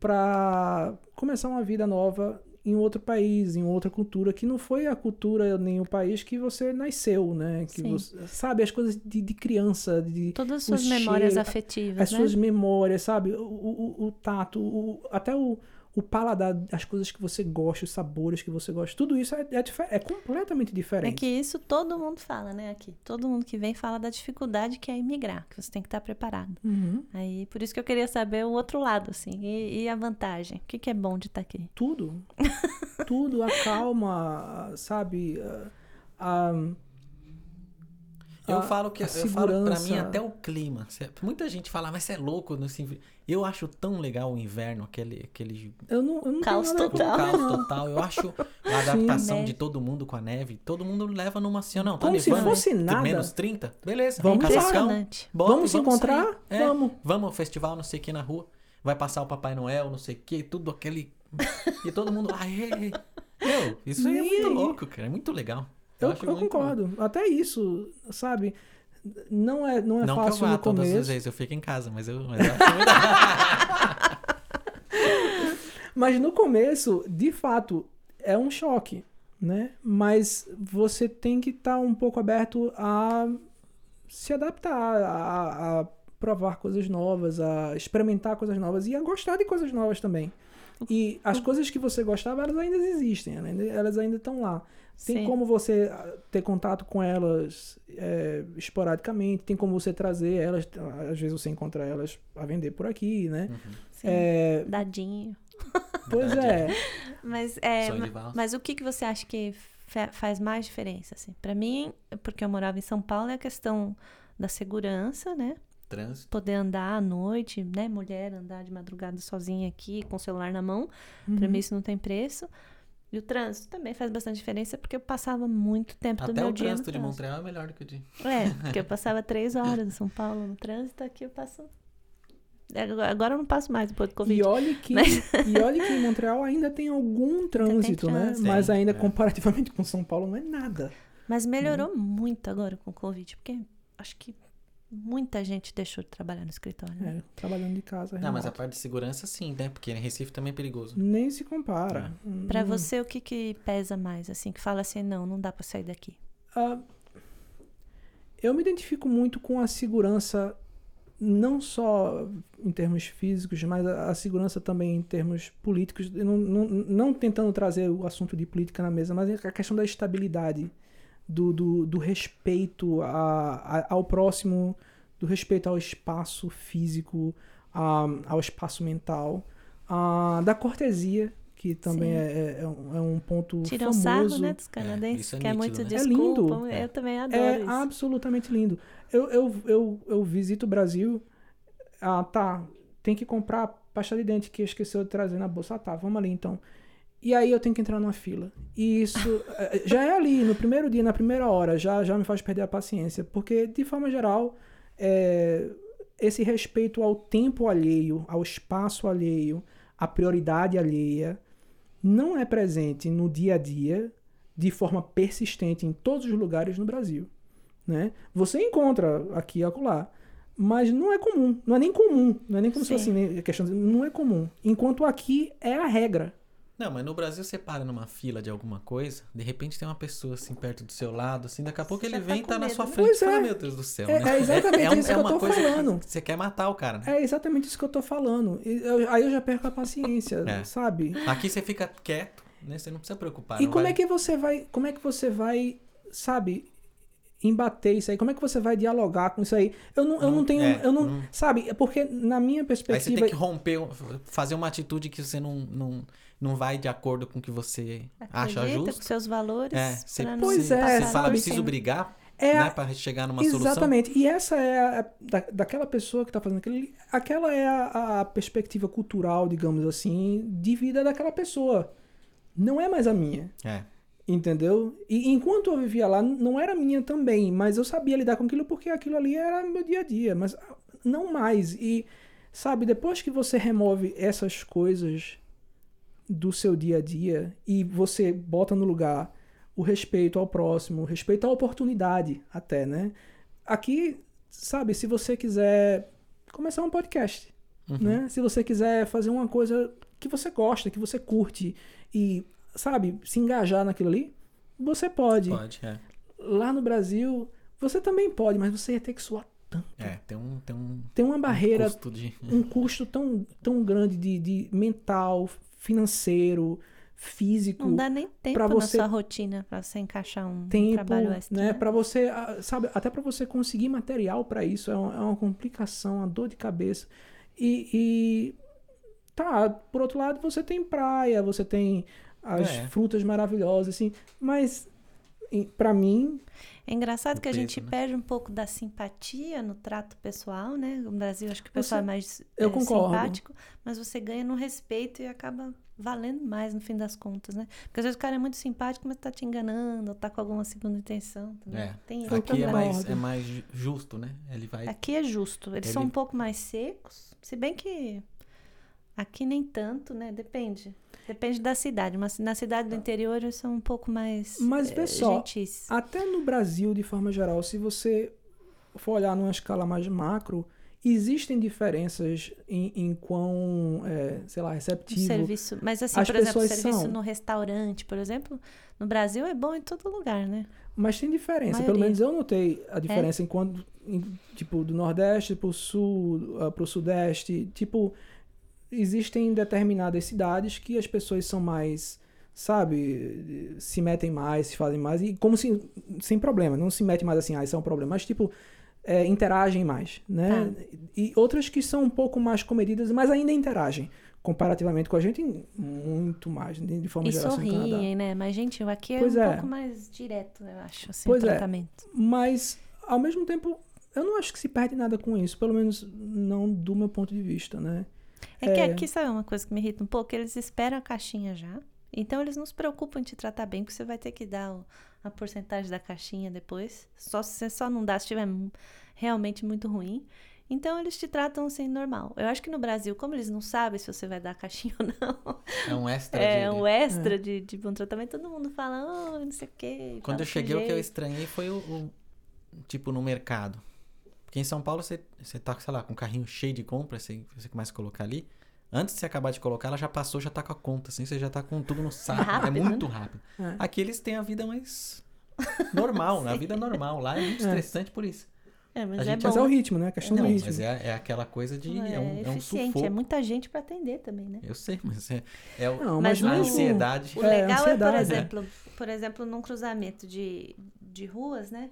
pra começar uma vida nova em outro país, em outra cultura, que não foi a cultura nem o país que você nasceu, né? Que
Sim.
você, sabe, as coisas de, de criança, de,
Todas as suas memórias
cheiro,
afetivas,
as
né?
suas memórias, sabe? O, o, o- o tato, o- até o, o paladar, as coisas que você gosta, os sabores que você gosta, tudo isso é, é, é completamente
É
diferente.
que isso todo mundo fala, né, aqui. Todo mundo que vem fala da dificuldade que é imigrar, que você tem que estar preparado.
Uhum.
Aí, por isso que eu queria saber o outro lado, assim, e, e a vantagem. O que, que é bom de estar aqui?
Tudo. tudo, a calma, sabe? A, a-
Eu falo que
a
eu falo pra mim até o clima. Muita gente fala, mas você é louco no inverno. Eu acho tão legal o inverno, aquele, aquele
Eu não, eu não
Caos total.
caos total. Eu acho a adaptação
Neve.
de todo mundo com a neve. Todo mundo leva numa assim, não, tá
Como se fosse nada.
menos 30, beleza.
Vamos
casacão,
Impressionante.
bota
Vamos se encontrar?
É,
Vamos.
Vamos ao festival, não sei o que, na rua. Vai passar o Papai Noel, não sei o que, tudo aquele... e todo mundo, aê! Meu, isso aí é
Nem
muito
aí.
louco, cara. É muito legal.
Eu, eu
muito-
concordo. Até isso, sabe? Não é, não é
Não que eu
fácil
vá
no
todas
começo.
as vezes, eu fico em casa, mas eu, mas eu acho muito...
Mas no começo, de fato, é um choque, né? Mas você tem que estar um pouco aberto a se adaptar, a, a provar coisas novas, a experimentar coisas novas e a gostar de coisas novas também. E as coisas que você gostava, elas ainda existem, elas ainda estão lá. Tem
Sim.
como você ah, ter contato com elas é, esporadicamente, tem como você trazer elas, às vezes você encontra elas a vender por aqui, né?
Sim.
É,
Dadinho.
pois é.
Mas, é, ma- mas o que, que você acha que fa- faz mais diferença? Assim? Para mim, porque eu morava em São Paulo, é a questão da segurança, né?
Trânsito.
Poder andar à noite, né? Mulher andar de madrugada sozinha aqui, com o celular na mão. Pra
Uhum.
mim isso não tem preço. E o trânsito também faz bastante diferença, porque eu passava muito tempo do
Até
meu
o
dia no
trânsito de. Montreal é melhor do que o de...
É, porque eu passava três horas em São Paulo no trânsito, aqui eu passo... Agora agora eu não passo mais depois do Covid.
E olha, que,
Mas-
e olha que em Montreal ainda tem algum trânsito, né?
trânsito.
Mas
Sim,
ainda
é.
comparativamente com São Paulo não é nada.
Mas melhorou muito agora com o Covid, porque acho que muita gente deixou de trabalhar no escritório. né?
É, trabalhando de casa.
Não, mas a
remoto.
parte de segurança sim, né? Porque em Recife também é perigoso.
Nem se compara.
Pra
Hum,
você, o que, que pesa mais? Assim, que fala assim, não, não dá pra sair daqui.
ah, eu me identifico muito com a segurança não só em termos físicos, mas a, a segurança também em termos políticos. Não, não, não tentando trazer o assunto de política na mesa, mas a questão da estabilidade, do, do, do respeito a, a- ao próximo, do respeito ao espaço físico, a- ao espaço mental, a- da cortesia, que também é, é- é um, é ponto
Tiram
famoso.
sarro, né, dos canadenses,
isso é
que é
nítido,
muito
né?
É
desculpa.
lindo.
Eu também adoro
É
isso.
absolutamente lindo. Eu, eu, eu, eu visito o Brasil. Ah, tá. Tem que comprar pasta de dente que esqueceu de trazer na bolsa. Ah, tá. Vamos ali então. E aí eu tenho que entrar numa fila. E isso eh, já é ali, no primeiro dia, na primeira hora, já, já me faz perder a paciência. Porque, de forma geral, é, esse respeito ao tempo alheio, ao espaço alheio, à prioridade alheia, não é presente no dia a dia de forma persistente em todos os lugares no Brasil. Né? Você encontra aqui e acolá, mas não é comum, não é nem comum, não é nem como se fosse
Sim.
assim, questão de, não é comum. Enquanto aqui é a regra.
Não, mas no Brasil você para numa fila de alguma coisa, de repente tem uma pessoa assim perto do seu lado, assim, daqui a pouco
Já
ele
tá
vem e tá na sua
né?
frente e fala,
é.
meu Deus do céu,
É-
né?
é exatamente
um-
isso que eu
uma
tô
coisa
falando.
que você quer matar o cara, né?
É exatamente isso que eu tô falando. Eu- aí eu já perco a paciência,
É.
sabe?
Aqui você fica quieto, né? Você não precisa preocupar.
E como
vai-
é que você vai, como é que você vai, sabe, embater isso aí? Como é que você vai dialogar com isso aí? Eu não, eu não
Não-
tenho,
é,
eu não,
não-
sabe? É porque na minha
Aí você
perspectiva,
tem que romper, fazer uma atitude que você não, não, não vai de acordo com o que você acha
Acredita
justo.
com seus valores.
É, você,
Pois
você,
é,
você
passar
fala, preciso brigar,
é
né?
a-
Pra chegar numa solução.
Exatamente. E essa é a, da, daquela pessoa que tá fazendo aquele, aquela é a, a perspectiva cultural, digamos assim, de vida daquela pessoa. Não é mais a minha.
É.
Entendeu? E enquanto eu vivia lá, não era minha também, mas eu sabia lidar com aquilo porque aquilo ali era meu dia a dia, mas não mais. E, sabe, depois que você remove essas coisas do seu dia a dia e você bota no lugar o respeito ao próximo, o respeito à oportunidade, até, né? Aqui, sabe, se você quiser começar um podcast,
Uhum.
né? Se você quiser fazer uma coisa que você gosta, que você curte e, sabe, se engajar naquilo ali, você pode.
Pode, é.
Lá no Brasil, você também pode, mas você ia ter que suar tanto.
É, tem um, tem um
Tem uma barreira,
custo de...
um custo tão, tão grande de, de mental, financeiro, físico.
Não dá nem tempo
pra
na
você-
sua rotina pra você encaixar um
tempo,
trabalho extra.
né?
né?
Para você, ah, sabe, até para você conseguir material para isso é uma, é uma complicação, uma dor de cabeça. E, e tá, por outro lado, você tem praia, você tem as
É.
frutas maravilhosas, assim, mas para mim,
É engraçado que a gente
né?
perde um pouco da simpatia no trato pessoal, né? No Brasil, acho que o
Você-
pessoal é mais
eu
é,
concordo.
simpático, mas você ganha no respeito e acaba valendo mais no fim das contas, né? Porque às vezes o cara é muito simpático, mas tá te enganando, ou tá com alguma segunda intenção. Também.
É.
Tem
Eu
Aqui é mais, é mais ju- justo, né? Ele vai...
Aqui é justo. Eles são
Ele-
um pouco mais secos, se bem que aqui nem tanto, né? Depende. Depende da cidade. Mas na cidade do interior eles são um pouco mais
Mas vê
eh,
só,
gentis.
até no Brasil, de forma geral, se você for olhar numa escala mais macro, existem diferenças em, em quão, é, sei lá, receptivo
serviço, mas assim,
as
por exemplo, serviço
são.
no restaurante, por exemplo, no Brasil é bom em todo lugar, né?
Mas tem diferença. Pelo menos eu notei a diferença enquanto, em, tipo, do Nordeste pro Sul, ah, pro Sudeste. Tipo, existem determinadas cidades que as pessoas são mais, sabe, se metem mais, se fazem mais. E como se, sem problema, não se mete mais assim, ah, isso é um problema. Mas, tipo, é, interagem mais, né? E outras que são um pouco mais comedidas, mas ainda interagem. Comparativamente com a gente, muito mais, de de forma
E
geral, assim, no Canadá.
sorriem, né? Mas, gente, aqui é
Pois
um
é.
pouco mais direto, eu acho, assim,
Pois
o
é.
tratamento.
Mas, ao mesmo tempo, eu não acho que se perde nada com isso. Pelo menos não do meu ponto de vista, né?
É, que
É.
aqui, sabe uma coisa que me irrita um pouco? Eles esperam a caixinha já. Então, eles não se preocupam em te tratar bem, porque você vai ter que dar o- a porcentagem da caixinha depois. Só se você só não dá se estiver realmente muito ruim. Então, eles te tratam assim, normal. Eu acho que no Brasil, como eles não sabem se você vai dar a caixinha ou não,
É um extra
é
de...
um extra de, de bom tratamento, todo mundo fala, oh, não sei o quê.
Quando eu cheguei, o que eu estranhei foi o, o- Tipo, no mercado. Porque em São Paulo, você, você tá, sei lá, com um carrinho cheio de compras, você, você começa a colocar ali. Antes de você acabar de colocar, ela já passou, já tá com a conta, assim, você já tá com tudo no saco.
rápido,
é
né?
muito rápido.
É.
Aqui eles têm a vida mais normal, a vida normal. Lá é muito
É.
estressante por isso.
É, mas
A
é
gente-
bom.
Mas é o ritmo, né? A questão
Não,
do ritmo.
mas é, é aquela coisa de.
é,
É, um, é um sufoco.
é muita gente pra atender também, né?
Eu sei, mas é, é o,
Não,
Mas
a ansiedade.
O
É,
legal é, por
ansiedade, né?
exemplo, por exemplo, num cruzamento de, de ruas, né?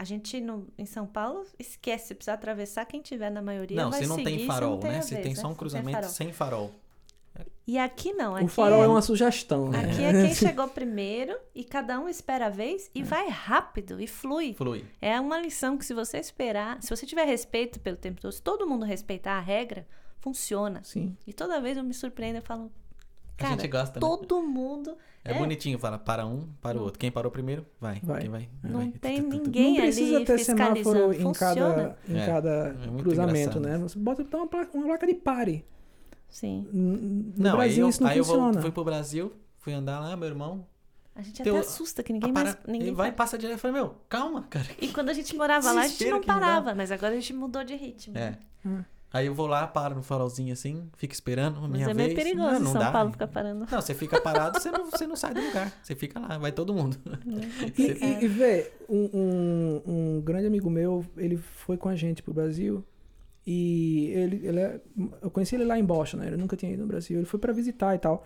A gente no, em São Paulo esquece, precisa atravessar quem tiver na maioria.
Não,
vai
você não
seguir,
tem farol,
não tem
né?
vez,
tem
né?
só um cruzamento
farol.
sem farol.
E aqui não, aqui
O farol
é,
é uma sugestão, né?
Aqui é quem chegou primeiro e cada um espera a vez e vai rápido e flui.
Flui.
É uma lição que se você esperar, se você tiver respeito pelo tempo todo, se todo mundo respeitar a regra, funciona.
Sim.
E toda vez eu me surpreendo, eu falo,
a
cara,
gente gosta, né?
todo mundo
É,
é.
bonitinho, fala para um, para o outro. Quem parou primeiro, vai.
Vai.
Quem vai?
não
vai.
tem
Tu, tu, tu, tu.
ninguém
não precisa
ali
ter
fiscalizando.
semáforo em
Funciona.
cada, em
É,
cada
é
cruzamento,
engraçado.
né? Você bota uma placa, uma placa de pare.
Sim.
No
Não, aí
Brasil
eu,
isso não
aí eu
funciona.
vou, fui pro Brasil, fui andar lá, meu irmão.
A gente
Teu-
até assusta que ninguém
a
mais.
para-
Ninguém
ele vai e passa direto. Eu falei, meu, calma, cara.
E quando a gente morava lá, a gente não parava, mas agora a gente mudou de ritmo.
É.
Hum.
Aí eu vou lá, paro no farolzinho assim, fico esperando a
Mas
minha
é
vez.
meio perigoso
não, não
São
dá.
Paulo ficar parando.
Não, você fica parado, você não, você não sai do lugar. Você fica lá, vai todo mundo.
E,
É.
e, e vê, um, um, um grande amigo meu, ele foi com a gente pro Brasil e ele, ele é, eu conheci ele lá em Boston, né? Ele nunca tinha ido no Brasil, ele foi pra visitar e tal.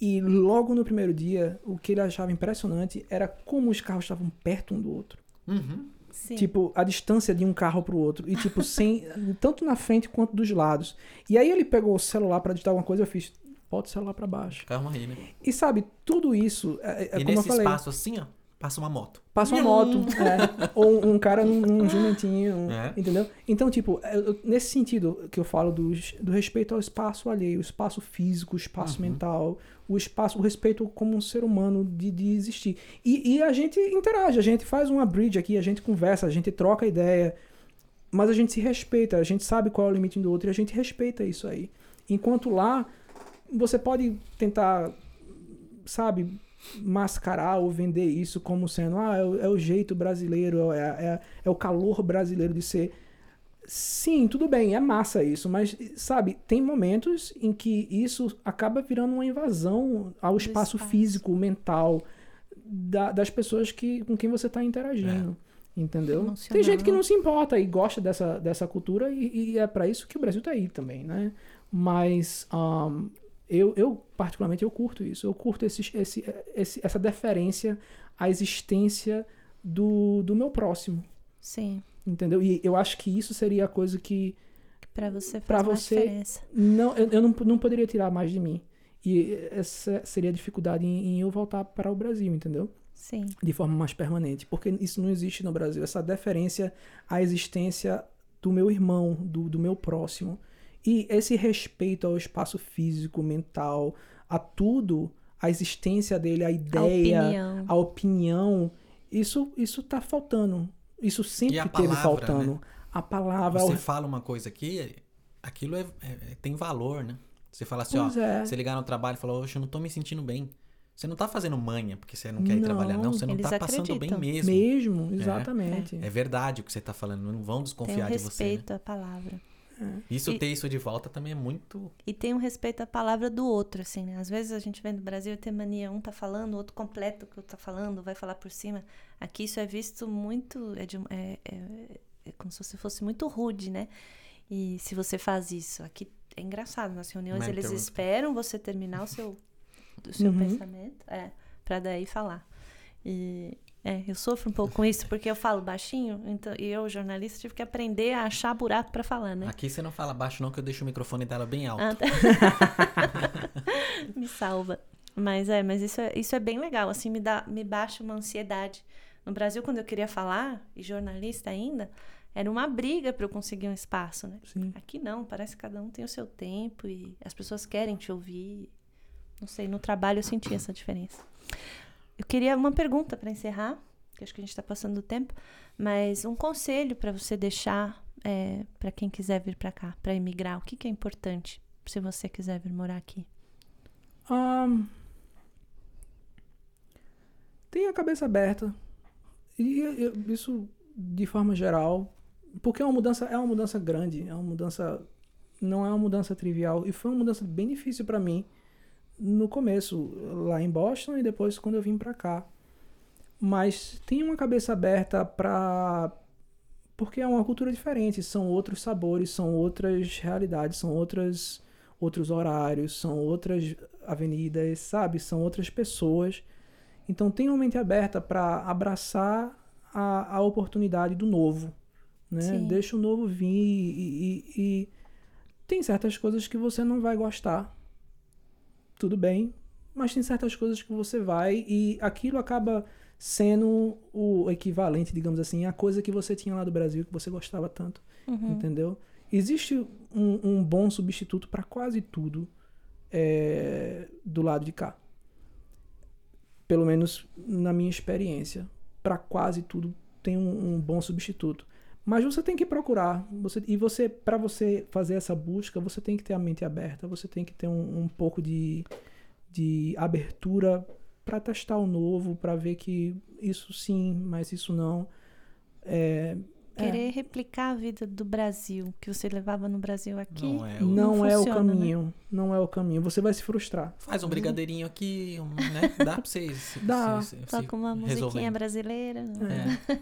E logo no primeiro dia, o que ele achava impressionante era como os carros estavam perto um do outro.
Uhum.
Sim.
Tipo, a distância de um carro pro outro. E, tipo, sem. tanto na frente quanto dos lados. E aí ele pegou o celular pra digitar alguma coisa, eu fiz. Bota o celular pra baixo.
Calma aí, né?
E sabe, tudo isso. É, é
e
como eu
nesse
falei.
espaço assim, ó, passa uma moto.
Passa uma moto, é, ou um cara num, num jumentinho, um-
É.
entendeu? Então, tipo, eu- eu- nesse sentido que eu falo do, do respeito ao espaço alheio, o espaço físico, o espaço
Uhum.
mental, o espaço, o respeito como um ser humano de, de existir. E, e a gente interage, a gente faz uma bridge aqui, a gente conversa, a gente troca ideia, mas a gente se respeita, a gente sabe qual é o limite do outro e a gente respeita isso aí. Enquanto lá, você pode tentar, sabe, mascarar ou vender isso como sendo, ah, é o, é o jeito brasileiro, é, é, é o calor brasileiro de ser. Sim, tudo bem, é massa isso, mas, sabe, tem momentos em que isso acaba virando uma invasão ao espaço,
espaço.
físico, mental da- das pessoas que, com quem você está interagindo. Entendeu? Tem gente que não se importa e gosta dessa, dessa cultura e, e é para isso que o Brasil tá aí também, né? Mas ahn, eu, eu, particularmente, eu curto isso. Eu curto esse, esse, esse- essa deferência à existência do, do meu próximo,
Sim.
entendeu? E eu acho que isso seria a coisa que
Pra você faz
Pra você-
diferença.
não, eu, eu não, não poderia tirar mais de mim. E essa seria a dificuldade em, em eu voltar para o Brasil, entendeu?
Sim.
de forma mais permanente, porque isso não existe no Brasil, essa deferência à existência do meu irmão, do, do meu próximo. E esse respeito ao espaço físico, mental, a tudo, a existência dele, a
A
ideia,
opinião.
a opinião, isso isso tá faltando. Isso sempre
E a
teve
palavra,
faltando.
né?
A palavra,
Você
o-
fala uma coisa aqui, aquilo é, é- tem valor, né? Você fala assim,
Pois
ó,
é.
você ligar no trabalho e falar, hoje eu não tô me sentindo bem. Você não tá fazendo manha porque você não quer ir trabalhar, não. Você não tá passando bem
acreditam.
mesmo.
mesmo, exatamente.
É verdade o que você tá falando, não vão
um
desconfiar de você. né?
respeito à palavra.
Isso
E-
ter isso de volta também é muito.
E tem um respeito à palavra do outro, assim, né? Às vezes a gente vem do Brasil e tem mania, um tá falando, o outro completa o que o outro tá falando, vai falar por cima. Aqui isso é visto muito. É, de um- é, é- é como se você fosse muito rude, né? E se você faz isso, aqui é engraçado, nas reuniões eles esperam você terminar o seu, o seu
Uhum.
pensamento, é, pra daí falar. E é, eu sofro um pouco com isso, porque eu falo baixinho, então, e eu, jornalista, tive que aprender a achar buraco pra falar, né?
Aqui você não fala baixo, não, que eu deixo o microfone dela bem alto.
Ah, tá. me salva. Mas é, mas isso é, isso é bem legal, assim, me dá, me baixa uma ansiedade. No Brasil, quando eu queria falar, e jornalista ainda, era uma briga para eu conseguir um espaço, né?
Sim.
Aqui não, parece que cada um tem o seu tempo e as pessoas querem te ouvir. Não sei, no trabalho eu senti essa diferença. Eu queria uma pergunta para encerrar, que acho que a gente está passando do tempo, mas um conselho para você deixar para quem quiser vir para cá, para emigrar. O que, que é importante se você quiser vir morar aqui?
Ahn, tenha a cabeça aberta. E eu- isso de forma geral, porque é uma mudança, é uma mudança grande, é uma mudança não é uma mudança trivial e foi uma mudança bem difícil para mim no começo lá em Boston e depois quando eu vim para cá. Mas tenha uma cabeça aberta para porque é uma cultura diferente, são outros sabores, são outras realidades, são outras outros horários, são outras avenidas, sabe? São outras pessoas. Então tenha uma mente aberta para abraçar a, a oportunidade do novo, né?
Sim.
Deixa o novo vir e, e- e tem certas coisas que você não vai gostar, tudo bem, mas tem certas coisas que você vai e aquilo acaba sendo o equivalente, digamos assim, à coisa que você tinha lá do Brasil que você gostava tanto,
Uhum.
entendeu? Existe um, um bom substituto para quase tudo é, do lado de cá. Pelo menos na minha experiência. Para quase tudo tem um, um bom substituto. Mas você tem que procurar. Você, e você, para você fazer essa busca, você tem que ter a mente aberta. Você tem que ter um, um pouco de, de abertura para testar o novo, para ver que isso sim, mas isso não. É, é.
Querer replicar a vida do Brasil, que você levava no Brasil aqui.
Não é o-
não,
não
é o
né?
caminho. Não é o caminho. Você vai se frustrar.
Faz um brigadeirinho aqui, um, né? Dá pra vocês.
Dá.
se- se-
Toca uma musiquinha
resolver.
brasileira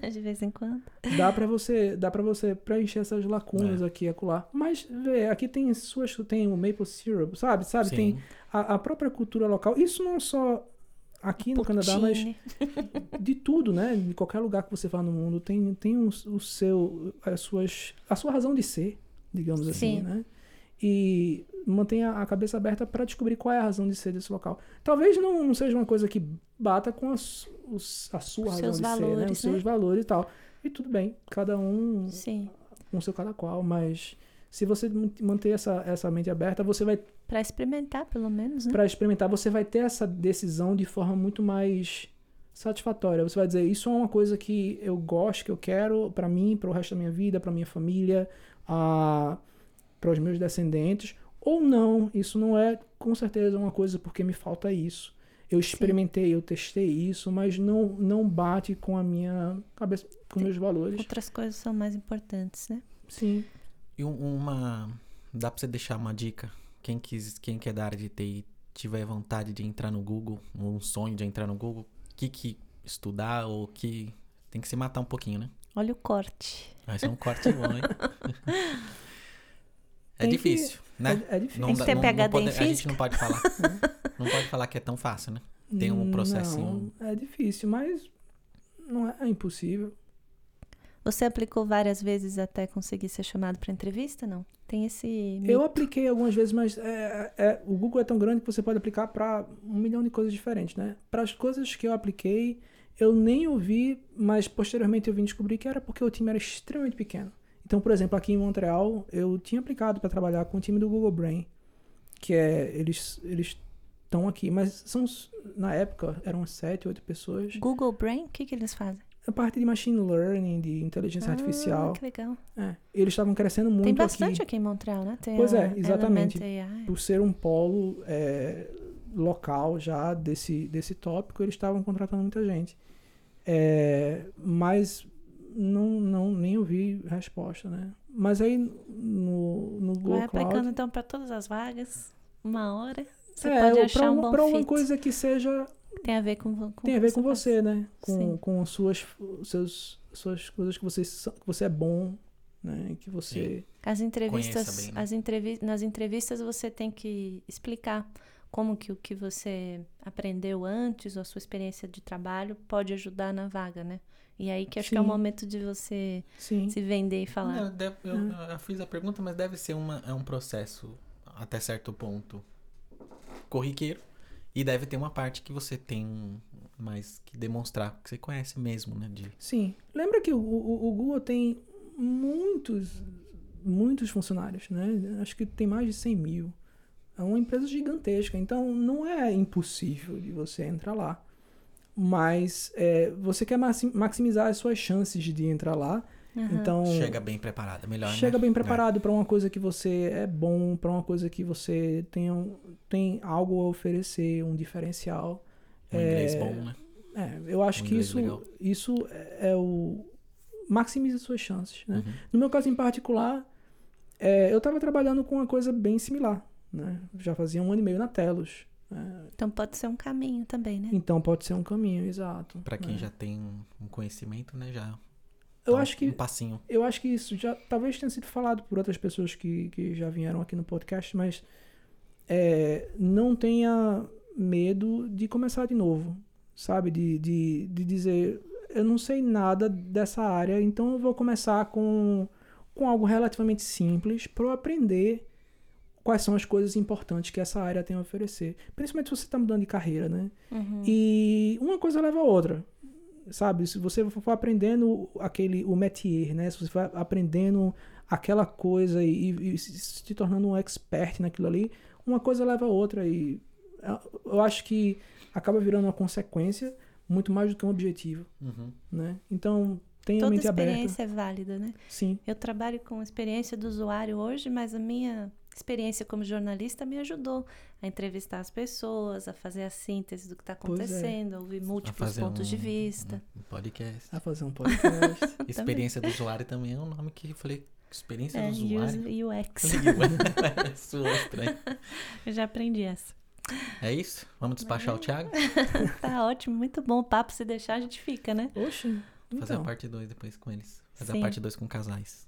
É.
de vez em quando.
Dá pra você, dá para você preencher essas lacunas aqui e acolá. Mas vê, aqui tem suas tem o maple syrup, sabe? Sabe?
Sim.
Tem a, a própria cultura local. Isso não só aqui no Canadá, mas
Poutine.
de tudo, né? De qualquer lugar que você vá no mundo tem tem o, o seu as suas a sua razão de ser, digamos assim,
Sim.
né? E mantenha a cabeça aberta para descobrir qual é a razão de ser desse local. Talvez não, não seja uma coisa que bata com as- os- a sua
Os
razão
seus
de ser, né?
valores,
Os seus
né?
valores e tal. E tudo bem, cada um
Sim.
com o seu cada qual, mas se você man- manter essa, essa mente aberta, você vai
Pra experimentar, pelo menos, né?
para experimentar, você vai ter essa decisão de forma muito mais satisfatória. Você vai dizer, isso é uma coisa que eu gosto, que eu quero para mim, para o resto da minha vida, para minha família, para os meus descendentes, ou não, isso não é com certeza uma coisa porque me falta isso. Eu experimentei, eu testei isso, mas não não bate com a minha cabeça, com meus valores.
Outras coisas são mais importantes, né?
Sim.
E um- uma. Dá pra você deixar uma dica? Quem, quis, quem quer da área de TI tiver vontade de entrar no Google, ou um sonho de entrar no Google, o que, que estudar ou que. Tem que se matar um pouquinho, né?
Olha o corte.
Vai ser um corte bom, hein? É
que-
difícil, né?
É, é difícil.
Tem que ter PhD em
pode- A gente não pode falar. não pode falar que é tão fácil, né? Tem um processinho.
Não, é difícil, mas não é, é impossível.
Você aplicou várias vezes até conseguir ser chamado pra entrevista, não? Tem esse.
Eu apliquei algumas vezes, mas é, é- o Google é tão grande que você pode aplicar para um milhão de coisas diferentes, né? Para as coisas que eu apliquei, eu nem ouvi, mas posteriormente eu vim descobrir que era porque o time era extremamente pequeno. Então, por exemplo, aqui em Montreal, eu tinha aplicado para trabalhar com o time do Google Brain, que é eles eles estão aqui, mas são na época eram sete, oito pessoas.
Google Brain, o que, que eles fazem?
A parte de machine learning, de inteligência
Ah,
artificial,
Que legal.
é, eles estavam crescendo muito
Tem
aqui.
bastante aqui. em Montreal, né? Tem
Pois é, exatamente. Por ser um polo é, local já desse, desse tópico, eles estavam contratando muita gente. É, mas não, não nem ouvi resposta, né? Mas aí no, no Google
Vai aplicando
Cloud...
então pra todas as vagas, uma hora. Você
é,
pode achar
pra,
um
uma-
bom
pra uma
fit.
coisa que seja
Tem a ver com, com
tem a ver com
faz.
você, né? Com,
Sim.
com suas seus suas coisas que você que você é bom, né? Que você
As entrevistas,
bem, né?
as entrevi nas entrevistas você tem que explicar como que o que você aprendeu antes, ou a sua experiência de trabalho, pode ajudar na vaga, né? E aí que acho que é o
Sim.
momento de você
sim
se vender e falar.
Não, deve- eu, eu fiz a pergunta, mas deve ser uma, é um processo até certo ponto corriqueiro. E deve ter uma parte que você tem mais que demonstrar que você conhece mesmo, né? De,
Sim. Lembra que o, o, o Google tem muitos, muitos funcionários, né? Acho que tem mais de 100 mil. É uma empresa gigantesca, então não é impossível de você entrar lá. Mas é, você quer maxi- maximizar as suas chances de entrar lá.
Aham.
Então
chega bem preparado, é melhor, né?
chega bem
É.
preparado para uma coisa que você é bom, para uma coisa que você tem, um, tem algo a oferecer, um diferencial.
Um inglês
É,
bom, né?
É, eu acho
Um
que
inglês
isso,
legal.
isso é é o. Maximiza suas chances. Né?
Uhum.
No meu caso em particular, é, eu estava trabalhando com uma coisa bem similar. Né? Já fazia um ano e meio na Telos. né?
Então pode ser um caminho também, né?
Então pode ser um caminho, exato.
Pra quem
né?
já tem um conhecimento, né? Já
Eu acho
um,
que
Um passinho.
eu acho que isso já talvez tenha sido falado por outras pessoas que, que já vieram aqui no podcast, mas é, não tenha medo de começar de novo, sabe? De, de, de dizer, eu não sei nada dessa área, então eu vou começar com, com algo relativamente simples para eu aprender quais são as coisas importantes que essa área tem a oferecer. Principalmente se você está mudando de carreira, né?
Uhum.
E uma coisa leva a outra. Sabe? Se você for aprendendo aquele o métier, né? Se você for aprendendo aquela coisa e, e se se tornando um expert naquilo ali, uma coisa leva a outra e é, eu acho que acaba virando uma consequência muito mais do que um objetivo,
Uhum.
né? Então, tenha a
Toda
mente aberta.
experiência é válida, né?
Sim,
Eu trabalho com experiência do usuário hoje, mas a minha experiência como jornalista me ajudou a entrevistar as pessoas, a fazer a síntese do que está
é.
acontecendo, a ouvir
A
múltiplos
fazer
pontos de
um-
vista.
Um podcast.
a fazer um podcast.
Experiência do usuário também é um nome que eu falei. Experiência
É,
do usuário.
UX.
Soou estranho.
Eu já aprendi essa.
É isso? Vamos despachar o Thiago?
Tá ótimo, muito bom o papo. Se deixar, a gente fica, né?
Oxe,
Fazer a
então.
parte 2 depois com eles. Fazer
Sim.
a parte 2 com casais.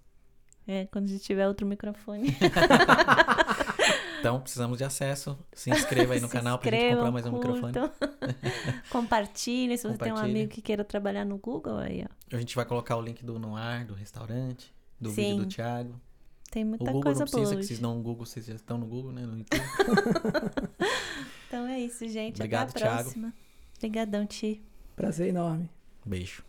É, quando a gente tiver outro microfone.
Então, precisamos de acesso. Se inscreva aí no
Se
canal pra gente comprar mais um microfone.
curtam. Compartilhem. Se você tem um amigo que queira trabalhar no Google, aí, ó.
A gente vai colocar o link do Noir, do restaurante, do
Sim.
vídeo do Thiago.
Tem
O
muita
Google
coisa
não precisa,
boa.
que vocês não no Google, vocês já estão no Google, né? No YouTube.
Então é isso, gente.
Obrigado,
Até a
Thiago.
próxima. Obrigadão, Ti.
Prazer enorme.
Beijo.